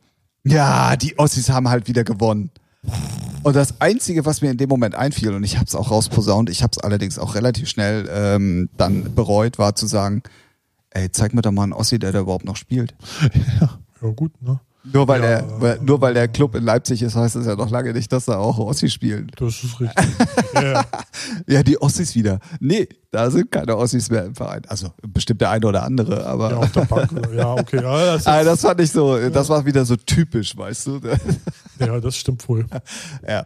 ja, die Ossis haben halt wieder gewonnen. Und das Einzige, was mir in dem Moment einfiel, und ich habe es auch rausposaunt, ich habe es allerdings auch relativ schnell ähm, dann bereut, war zu sagen, ey, zeig mir doch mal einen Ossi, der da überhaupt noch spielt. (laughs) ja, ja gut, ne? Nur weil, Ja. der, nur weil der Club in Leipzig ist, heißt das ja noch lange nicht, dass da auch Ossi spielen. Das ist richtig. (laughs) ja, ja. Die Ossis wieder. Nee, da sind keine Ossis mehr im Verein. Also bestimmt der eine oder andere, aber... ja, auf der Bank. (laughs) Ja, okay. Ja, das, Ah, ist, das fand ich so, das war wieder so typisch, weißt du? ja, das stimmt wohl. Ja.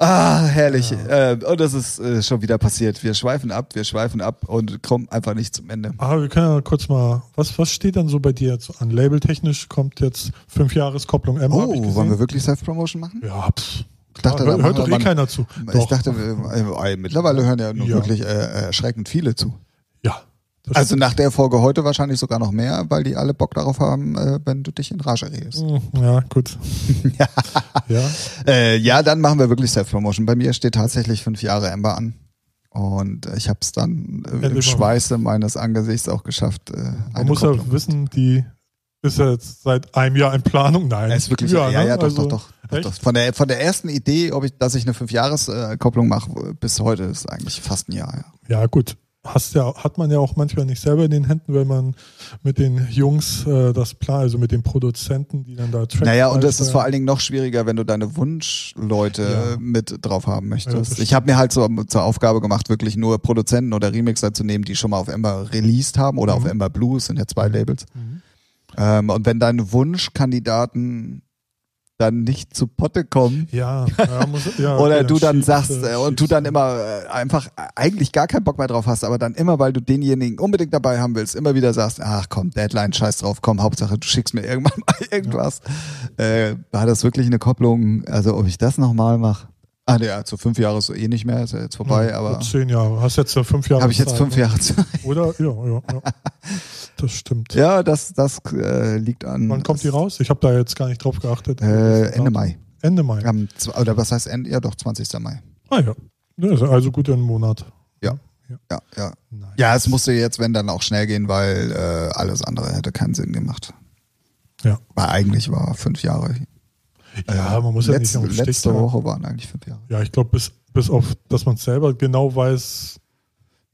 Ah, herrlich. Ähm, und das ist äh, schon wieder passiert. Wir schweifen ab, wir schweifen ab und kommen einfach nicht zum Ende. Aber wir können ja kurz mal, was, was steht dann so bei dir jetzt an? Labeltechnisch kommt jetzt fünf Jahreskopplung M. Oh, wollen wir wirklich Self-Promotion machen? Ja, pff. Ich dachte, da hört doch eh keiner zu. Ich Doch. dachte, äh, äh, mittlerweile hören ja, nun Ja. wirklich äh, erschreckend viele zu. Ja. Also nach der Folge heute wahrscheinlich sogar noch mehr, weil die alle Bock darauf haben, äh, wenn du dich in Rage redest. Hm, Ja, gut. (laughs) ja. Äh, ja, dann machen wir wirklich Self-Promotion. Bei mir steht tatsächlich fünf Jahre Ember an. Und äh, ich habe es dann äh, im. Schweiße meines Angesichts auch geschafft. Äh, Man muss Kopplung. ja wissen, die ist ja jetzt seit einem Jahr in Planung. Nein. Ja, ist wirklich, ja, ja, ne? doch, Also, doch, doch, doch. Von der, von der ersten Idee, ob ich, dass ich eine Fünfjahreskopplung mache, bis heute ist eigentlich fast ein Jahr. Ja. Ja, gut. Hast ja, hat man ja auch manchmal nicht selber in den Händen, wenn man mit den Jungs äh, das Plan, also mit den Produzenten, die dann da Tracks Naja, und es ist beisteuern. vor allen Dingen noch schwieriger, wenn du deine Wunschleute Ja. mit drauf haben Ja, möchtest. das ich habe mir halt so, zur Aufgabe gemacht, wirklich nur Produzenten oder Remixer zu nehmen, die schon mal auf Ember released haben oder Mhm. auf Ember Blue, es sind ja zwei Labels. Mhm. Ähm, und wenn deine Wunschkandidaten dann nicht zu Potte kommen, Ja, ja, muss, ja (laughs) Oder okay, du dann schiebst, sagst äh, äh, und du dann immer äh, einfach eigentlich gar keinen Bock mehr drauf hast, aber dann immer, weil du denjenigen unbedingt dabei haben willst, immer wieder sagst, ach komm, Deadline, scheiß drauf, komm, Hauptsache du schickst mir irgendwann (laughs) mal irgendwas. Äh, war das wirklich eine Kopplung, also ob ich das nochmal mache? Ah, ja, zu fünf Jahre ist so eh nicht mehr, ist ja jetzt vorbei, Ja, aber Zehn Jahre. Hast jetzt ja fünf Jahre. habe ich jetzt fünf ne? Jahre Zeit. Oder? Ja, ja, ja. (laughs) Das stimmt. Ja, das, das äh, liegt an. Wann kommt die raus? Ich habe da jetzt gar nicht drauf geachtet. Äh, Ende Mai. Ende Mai. Am, oder was heißt Ende? Ja, doch, 20. Mai. Ah ja. Ja, ist Also gut einen Monat. Ja. ja. Ja, ja. Ja, es musste jetzt, wenn dann auch schnell gehen, weil äh, alles andere hätte keinen Sinn gemacht. Ja. Weil eigentlich war fünf Jahre. Ja, man muss ja nicht den Letzte Stichtag- Woche waren eigentlich fünf Jahre. Ja, ich glaube, bis, bis auf, dass man selber genau weiß,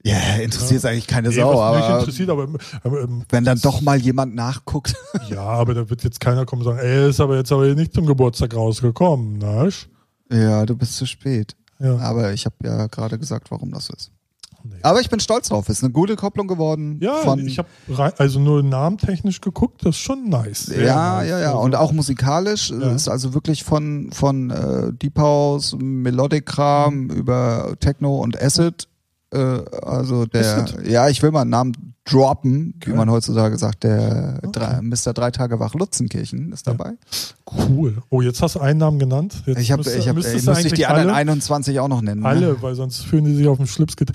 Ja, interessiert es eigentlich keine nee, Sau, was mich aber interessiert, aber ähm, ähm, wenn dann doch mal jemand nachguckt. (laughs) ja, aber da wird jetzt keiner kommen und sagen, ey, ist aber jetzt aber nicht zum Geburtstag rausgekommen, ne? ja, du bist zu spät. Ja. Aber ich habe ja gerade gesagt, warum das so ist. Nee. Aber ich bin stolz drauf. Ist eine gute Kopplung geworden. Ja, ich habe also nur namentechnisch geguckt, das ist schon nice. Ja, nice. ja, ja. Also, Und auch musikalisch Ja. ist also wirklich von, von äh, Deep House, Melodic Kram über Techno und Acid. Äh, also der, ja, ich will mal einen Namen droppen, wie man heutzutage sagt. Der Okay. drei, Mr. Drei Tage wach Lutzenkirchen ist Ja. dabei. Cool. Oh, jetzt hast du einen Namen genannt. Jetzt Ich habe, ich habe, ich muss ich die anderen alle, 21 auch noch nennen. Ne? alle, weil sonst fühlen die sich auf den Schlips get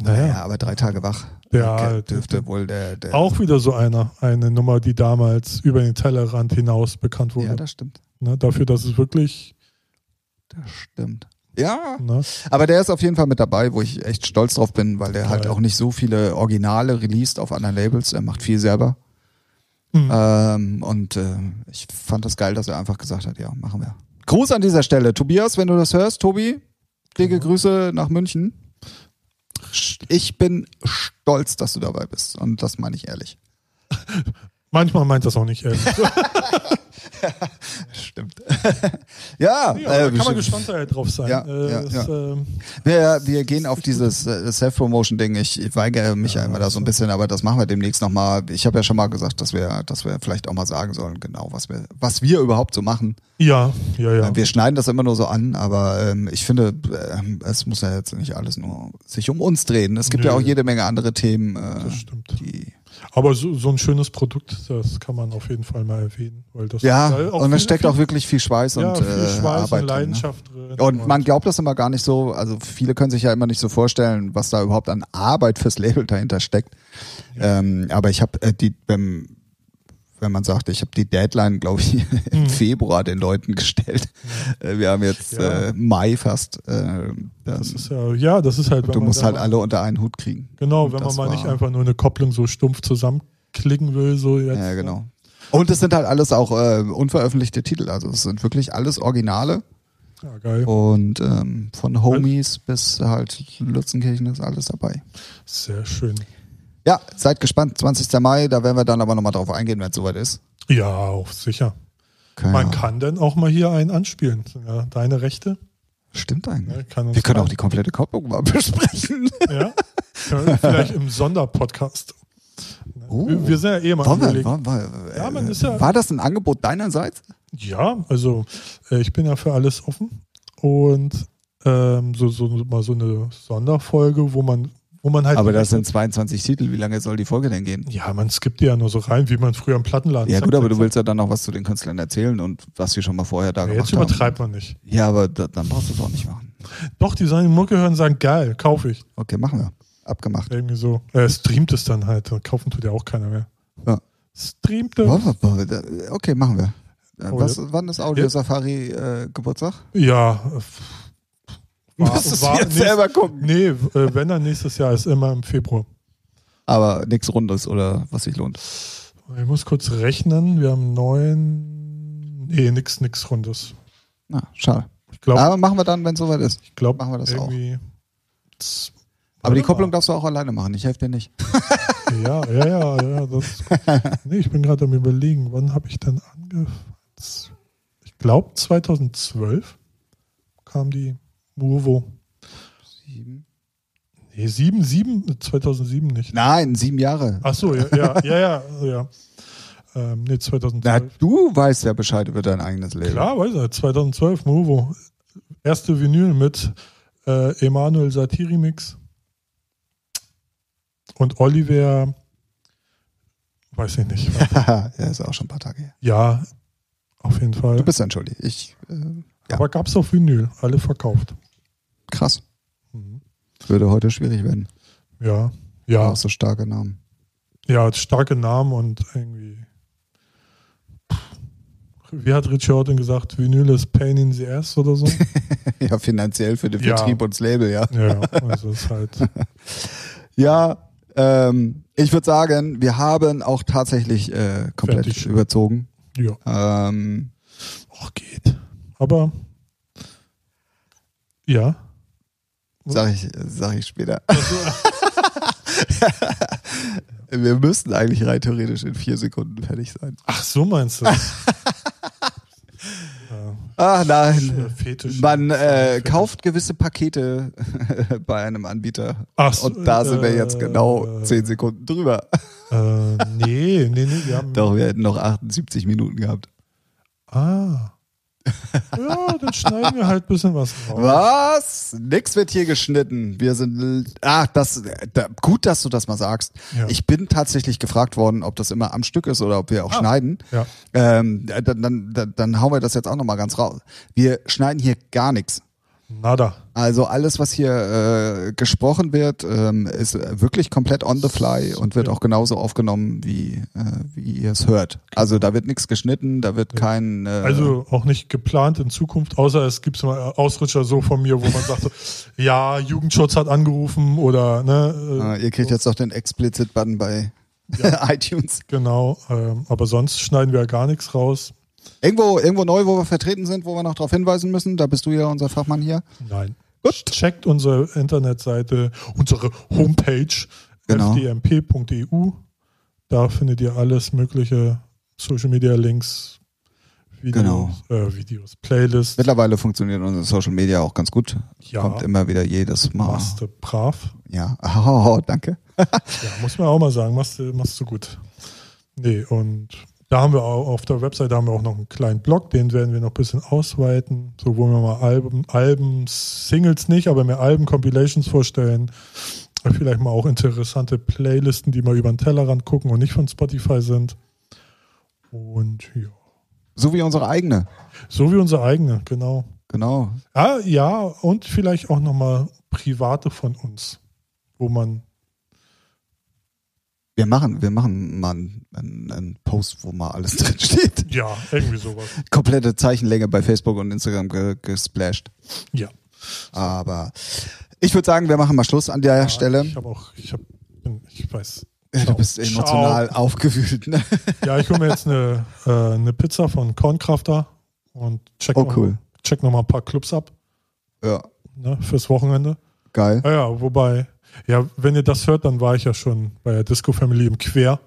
Naja, Ja, aber drei Tage wach Ja, dürfte wohl der, der auch wieder so einer, eine Nummer, die damals über den Tellerrand hinaus bekannt wurde. Ja, das stimmt. ne, dafür, dass es wirklich, Das stimmt. Ja, ne, aber der ist auf jeden Fall mit dabei, wo ich echt stolz drauf bin, weil der halt Geil. auch nicht so viele Originale released auf anderen Labels. Er macht viel selber. Mhm. Ähm, und äh, ich fand das geil, dass er einfach gesagt hat, ja, machen wir. Gruß an dieser Stelle. Tobias, wenn du das hörst, Tobi, dicke Grüße nach München. Ich bin stolz, dass du dabei bist. Und das meine ich ehrlich. manchmal meint das auch nicht ehrlich. (laughs) (laughs) Stimmt. (laughs) ja, Ja, äh, da kann man gespannt halt drauf sein. Ja, äh, ja, es, ja. Wir, wir gehen auf dieses äh, Self-Promotion-Ding. Ich, ich weigere mich ja, immer da so ein bisschen, aber das machen wir demnächst nochmal. Ich habe ja schon mal gesagt, dass wir, dass wir vielleicht auch mal sagen sollen, genau, was wir, was wir überhaupt so machen. ja, ja, ja. Äh, Wir schneiden das immer nur so an, aber ähm, ich finde, ähm, es muss ja jetzt nicht alles nur sich um uns drehen. Es gibt Nö. ja auch jede Menge andere Themen, äh, Das stimmt. die Aber so, so ein schönes Produkt, das kann man auf jeden Fall mal erwähnen. Weil das ja, weil und es viel- steckt auch wirklich viel Schweiß ja, und viel äh, Schweiß Arbeit und drin. Ne? Leidenschaft drin. Und man glaubt das immer gar nicht so, also viele können sich ja immer nicht so vorstellen, was da überhaupt an Arbeit fürs Label dahinter steckt. Ähm, aber ich habe äh, die, wenn, wenn man sagt, ich habe die Deadline, glaube ich, (laughs) im Mhm. Februar den Leuten gestellt. Äh, Wir haben jetzt Ja. äh, Mai fast. Äh, das ist ja, ja, das ist halt, du musst halt alle unter einen Hut kriegen. Genau, Und wenn man mal nicht einfach nur eine Kopplung so stumpf zusammenklicken will, so jetzt. Ja, genau. Und es sind halt alles auch äh, unveröffentlichte Titel. Also es sind wirklich alles Originale. Ja, geil. Und ähm, von Homies bis halt Lützenkirchen ist alles dabei. Sehr schön. Ja, seid gespannt. 20. Mai, da werden wir dann aber nochmal drauf eingehen, wenn es soweit ist. Ja, auch sicher. Können Man ja- kann dann auch mal hier einen anspielen. Ja, deine Rechte. Stimmt eigentlich. Ja, wir können mal- auch die komplette Kopplung mal (laughs) besprechen. Ja, vielleicht im Sonderpodcast. Oh. Wir, sind ja eh mal wir, wollen wir, Ja, man ist ja- war das ein Angebot deinerseits? Ja, also äh, ich bin ja für alles offen und ähm, so, so mal so eine Sonderfolge, wo man, wo man halt. Aber das sind 22 Titel. Wie lange soll die Folge denn gehen? ja, man skippt die ja nur so rein, wie man früher im Plattenladen. Ja gut, aber du willst ja dann noch was zu den Künstlern erzählen und was sie schon mal vorher da Ja, gemacht Jetzt haben. übertreibt man nicht. Ja, aber da, dann brauchst du es auch nicht machen. Doch, die sollen die Mucke hören und sagen, geil, kaufe ich. Okay, machen wir. Abgemacht. Irgendwie so. Er streamt es dann halt. Kaufen tut ja auch keiner mehr. Ja. Streamt es. Okay, machen wir. Äh, Oh, Was, wann ist Audio Safari äh, Geburtstag? Ja. Äh, war- war jetzt selber gucken. Nee, äh, wenn dann nächstes Jahr ist immer im Februar. Aber nichts Rundes oder was sich lohnt. Ich muss kurz rechnen. Wir haben neun. Nee, nix, nix Rundes. Na, schade. Ich glaube, Aber machen wir dann, wenn es soweit ist. ich glaub, machen wir das auch. Aber die Kopplung mal. darfst du auch alleine machen. Ich helfe dir nicht. (laughs) Ja, ja, ja, ja. Das, (laughs) nee, ich bin gerade am überlegen, wann habe ich denn angefangen? Ich glaube 2012 kam die Movo. Sieben. Nee, 7, 7, 2007 nicht. Nein, sieben Jahre. Ach so, ja, ja, ja, ja. ja. Ähm, nee, Na, 2012. du weißt ja Bescheid über dein eigenes Leben. Klar, weiß er, 2012, Movo. Erste Vinyl mit äh, Emanuel Satiri-Mix und Oliver, weiß ich nicht. (laughs) ja, ist auch schon ein paar Tage her. Ja, auf jeden Fall. Du bist entschuldigt. Ich, äh, ja. Aber gab es auf Vinyl, alle verkauft. Krass. Mhm. Würde heute schwierig werden. Ja, ja, Auch so starke Namen. ja, starke Namen und irgendwie. Wie hat Richard Horton gesagt, Vinyl ist Pain in the Ass oder so? (laughs) ja, finanziell für den Ja. Vertrieb und das Label, ja. ja, also ist halt. (laughs) Ja, ähm, ich würde sagen, wir haben auch tatsächlich äh, komplett Fertig. überzogen. Ja, Ähm, auch geht. Aber ja. Sag ich, sag ich später. (laughs) wir müssten eigentlich rein theoretisch in vier Sekunden fertig sein. Ach, so meinst du. (laughs) ja, Ah nein. Fetisch. Man äh, kauft gewisse Pakete (laughs) bei einem Anbieter. Ach so, Und da sind wir jetzt äh, genau 10 Sekunden drüber. Äh, nee, nee, nee, wir haben. Doch, wir hätten noch 78 Minuten gehabt. Ah. (laughs) Ja, dann schneiden wir halt ein bisschen was raus. Was? Nix wird hier geschnitten. Wir sind. Ach, das. Da, gut, dass du das mal sagst. Ja. Ich bin tatsächlich gefragt worden, ob das immer am Stück ist oder ob wir auch Ah. schneiden. Ja. Ähm, dann, dann, dann, dann hauen wir das jetzt auch nochmal ganz raus. Wir schneiden hier gar nichts. Nada. Also alles, was hier äh, gesprochen wird, ähm, ist wirklich komplett on the fly und wird auch genauso aufgenommen, wie, äh, wie ihr es hört. Also da wird nichts geschnitten, da wird kein... Äh, Also auch nicht geplant in Zukunft, außer es gibt mal Ausrutscher so von mir, wo man sagt, so, (laughs) ja, Jugendschutz hat angerufen oder ne. äh, ihr kriegt jetzt auch den Explicit-Button bei (laughs) iTunes. Genau, ähm, aber sonst schneiden wir ja gar nichts raus. Irgendwo, irgendwo neu, wo wir vertreten sind, wo wir noch darauf hinweisen müssen. Da bist du ja unser Fachmann hier. Nein. Gut. Checkt unsere Internetseite, unsere Homepage Genau. fdmp.eu. Da findet ihr alles mögliche Social Media Links, Videos, Genau. äh, Videos, Playlists. Mittlerweile funktioniert unser Social Media auch ganz gut. Ja, Kommt immer wieder jedes Mal. machst du brav. Ja. (laughs) Oh, danke. (laughs) Ja, muss man auch mal sagen, machst du, machst du gut. Nee, und da haben wir auch auf der Website haben wir auch noch einen kleinen Blog, den werden wir noch ein bisschen ausweiten, so wo wir mal Alben, Alben, Singles nicht, aber mehr Alben, Compilations vorstellen. Vielleicht mal auch interessante Playlisten, die mal über den Tellerrand gucken und nicht von Spotify sind. Und ja. So wie unsere eigene. So wie unsere eigene, genau. Genau. Ah, ja, und vielleicht auch nochmal private von uns, wo man Wir machen, wir machen mal einen, einen, Post, wo mal alles (laughs) drin steht. ja, irgendwie sowas. Komplette Zeichenlänge bei Facebook und Instagram ge gesplasht. Ja. Aber ich würde sagen, wir machen mal Schluss an der Ja, Stelle. Ich habe auch, ich habe, ich weiß. Ja, du bist Ciao. emotional aufgewühlt. Ne? (laughs) Ja, ich hole mir jetzt eine, äh, eine Pizza von Kornkrafter und check Oh, noch, cool. check noch mal ein paar Clubs ab Ja, ne, fürs Wochenende. geil. Ja, ja, wobei, ja, wenn ihr das hört, dann war ich ja schon bei der Disco Family im Quer.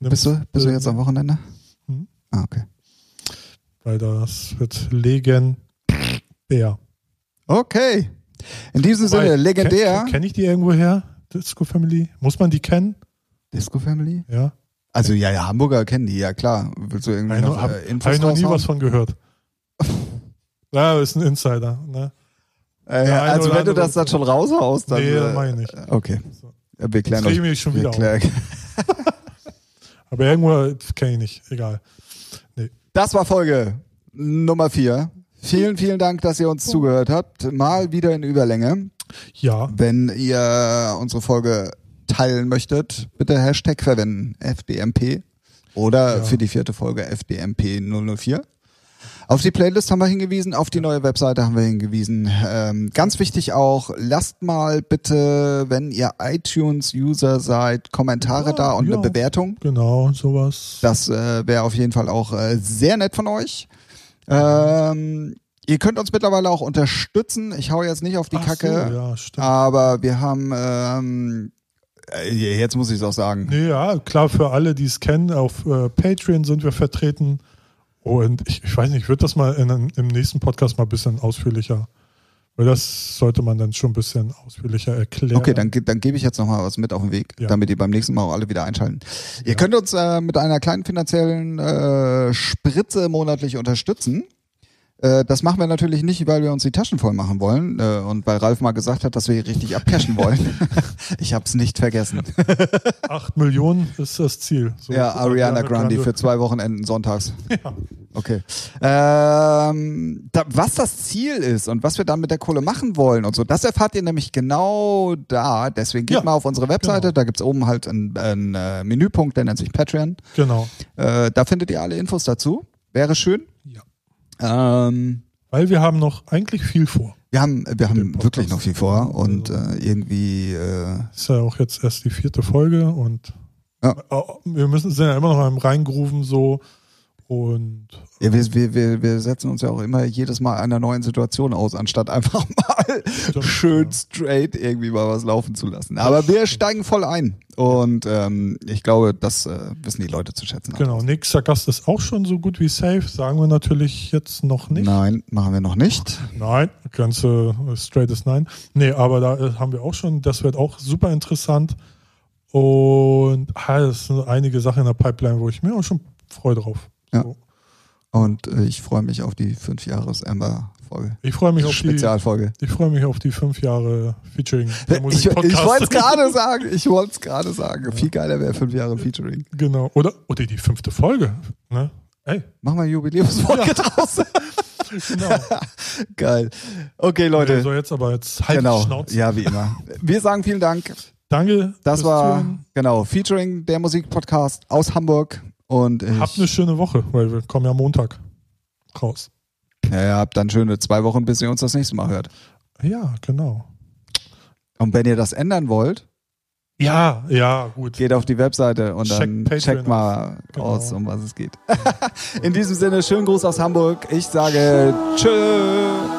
Bist du, bist du jetzt am Wochenende? Mhm. Ah, okay. Weil das wird legendär. Okay. In diesem Sinne, Wobei, legendär. Kenne kenn ich die irgendwo her? Disco Family? Muss man die kennen? Disco Family? Ja. Also ja, ja, Hamburger kennen die, ja klar. Willst du irgendwie Habe noch hab, äh, hab Infos ich noch nie raushauen? was von gehört. (laughs) ja, ist ein Insider. Ne? Äh, also wenn du das dann schon raushaust, dann... nee, äh, meine ich nicht. Okay, wir klären das. ich mich schon wieder (laughs) Aber irgendwo kenne ich nicht. Egal. Das war Folge Nummer vier. Vielen, vielen Dank, dass ihr uns zugehört habt. Mal wieder in Überlänge. Ja, Wenn ihr unsere Folge teilen möchtet, bitte Hashtag verwenden, FDMP. Oder Ja. für die vierte Folge FDMP 004. Auf die Playlist haben wir hingewiesen, auf die neue Webseite haben wir hingewiesen. Ähm, ganz wichtig auch, lasst mal bitte, wenn ihr iTunes-User seid, Kommentare Ja, da und ja. eine Bewertung. genau, sowas. Das äh, wäre auf jeden Fall auch äh, sehr nett von euch. Ähm, ihr könnt uns mittlerweile auch unterstützen. Ich hau jetzt nicht auf die Ach Kacke, So, ja, aber wir haben, ähm, äh, jetzt muss ich es auch sagen. Ja, klar, für alle, die es kennen, auf äh, Patreon sind wir vertreten. Und ich, ich weiß nicht, ich würde das mal in, im nächsten Podcast mal ein bisschen ausführlicher, weil das sollte man dann schon ein bisschen ausführlicher erklären. Okay, dann, dann gebe ich jetzt noch mal was mit auf den Weg, Ja. damit ihr beim nächsten Mal auch alle wieder einschalten. Ihr Ja. könnt uns äh, mit einer kleinen finanziellen äh, Spritze monatlich unterstützen. Äh, das machen wir natürlich nicht, weil wir uns die Taschen voll machen wollen äh, und weil Ralf mal gesagt hat, dass wir hier richtig abcashen (laughs) wollen. ich habe es nicht vergessen. (laughs) Acht Millionen ist das Ziel. So, ja, so Ariana Grande für zwei Wochenenden sonntags. (laughs) Okay. Ähm, da, was das Ziel ist und was wir dann mit der Kohle machen wollen und so, das erfahrt ihr nämlich genau da. Deswegen geht Ja, mal auf unsere Webseite, genau. da gibt's oben halt einen, einen äh, Menüpunkt, der nennt sich Patreon. Genau. Äh, da findet ihr alle Infos dazu. Wäre schön. Ja. Ähm, Weil wir haben noch eigentlich viel vor. wir haben, wir haben wirklich noch viel vor und Also- äh, irgendwie äh, Ist ja auch jetzt erst die vierte Folge und Ja. wir müssen sind ja immer noch am Reingrooven so Und Ja, wir, wir, wir, wir setzen uns ja auch immer jedes Mal einer neuen Situation aus, anstatt einfach (laughs) mal Stimmt, schön ja. straight irgendwie mal was laufen zu lassen. Aber wir steigen voll ein. Und ähm, ich glaube, das äh, wissen die Leute zu schätzen. genau, nächster Gast ist auch schon so gut wie safe. Sagen wir natürlich jetzt noch nicht. Nein, machen wir noch nicht. Nein, ganze straightes Nein. Nee, aber da äh, haben wir auch schon, das wird auch super interessant. Und ah, es sind einige Sachen in der Pipeline, wo ich mir auch schon freue drauf. Ja. Und äh, ich freue mich auf die 5 Jahres Amber Folge. Ich freue mich auf die, Spezialfolge. ich freue mich auf die fünf Jahre Featuring. (laughs) der Ich, ich wollte es gerade (laughs) sagen. Ich wollte es gerade sagen. Viel geiler wäre 5 Jahre Featuring. Genau. Oder, oder die fünfte Folge. Ne? Ey, Machen wir Jubiläumsfolge draus. (laughs) genau. Geil. Okay, Leute. So, jetzt aber jetzt halt die genau. Schnauze. Ja, wie immer. Wir sagen vielen Dank. Danke. Das war Zuhören. genau Featuring der Musikpodcast aus Hamburg und ich, Habt eine schöne Woche, weil wir kommen ja Montag raus. ja, ja, habt dann schöne zwei Wochen, bis ihr uns das nächste Mal hört. Ja, genau. Und wenn ihr das ändern wollt, Ja, ja, gut. geht auf die Webseite und Check dann Patreon checkt mal Genau. aus, um was es geht. (laughs) In diesem Sinne, schönen Gruß aus Hamburg. Ich sage Tschö.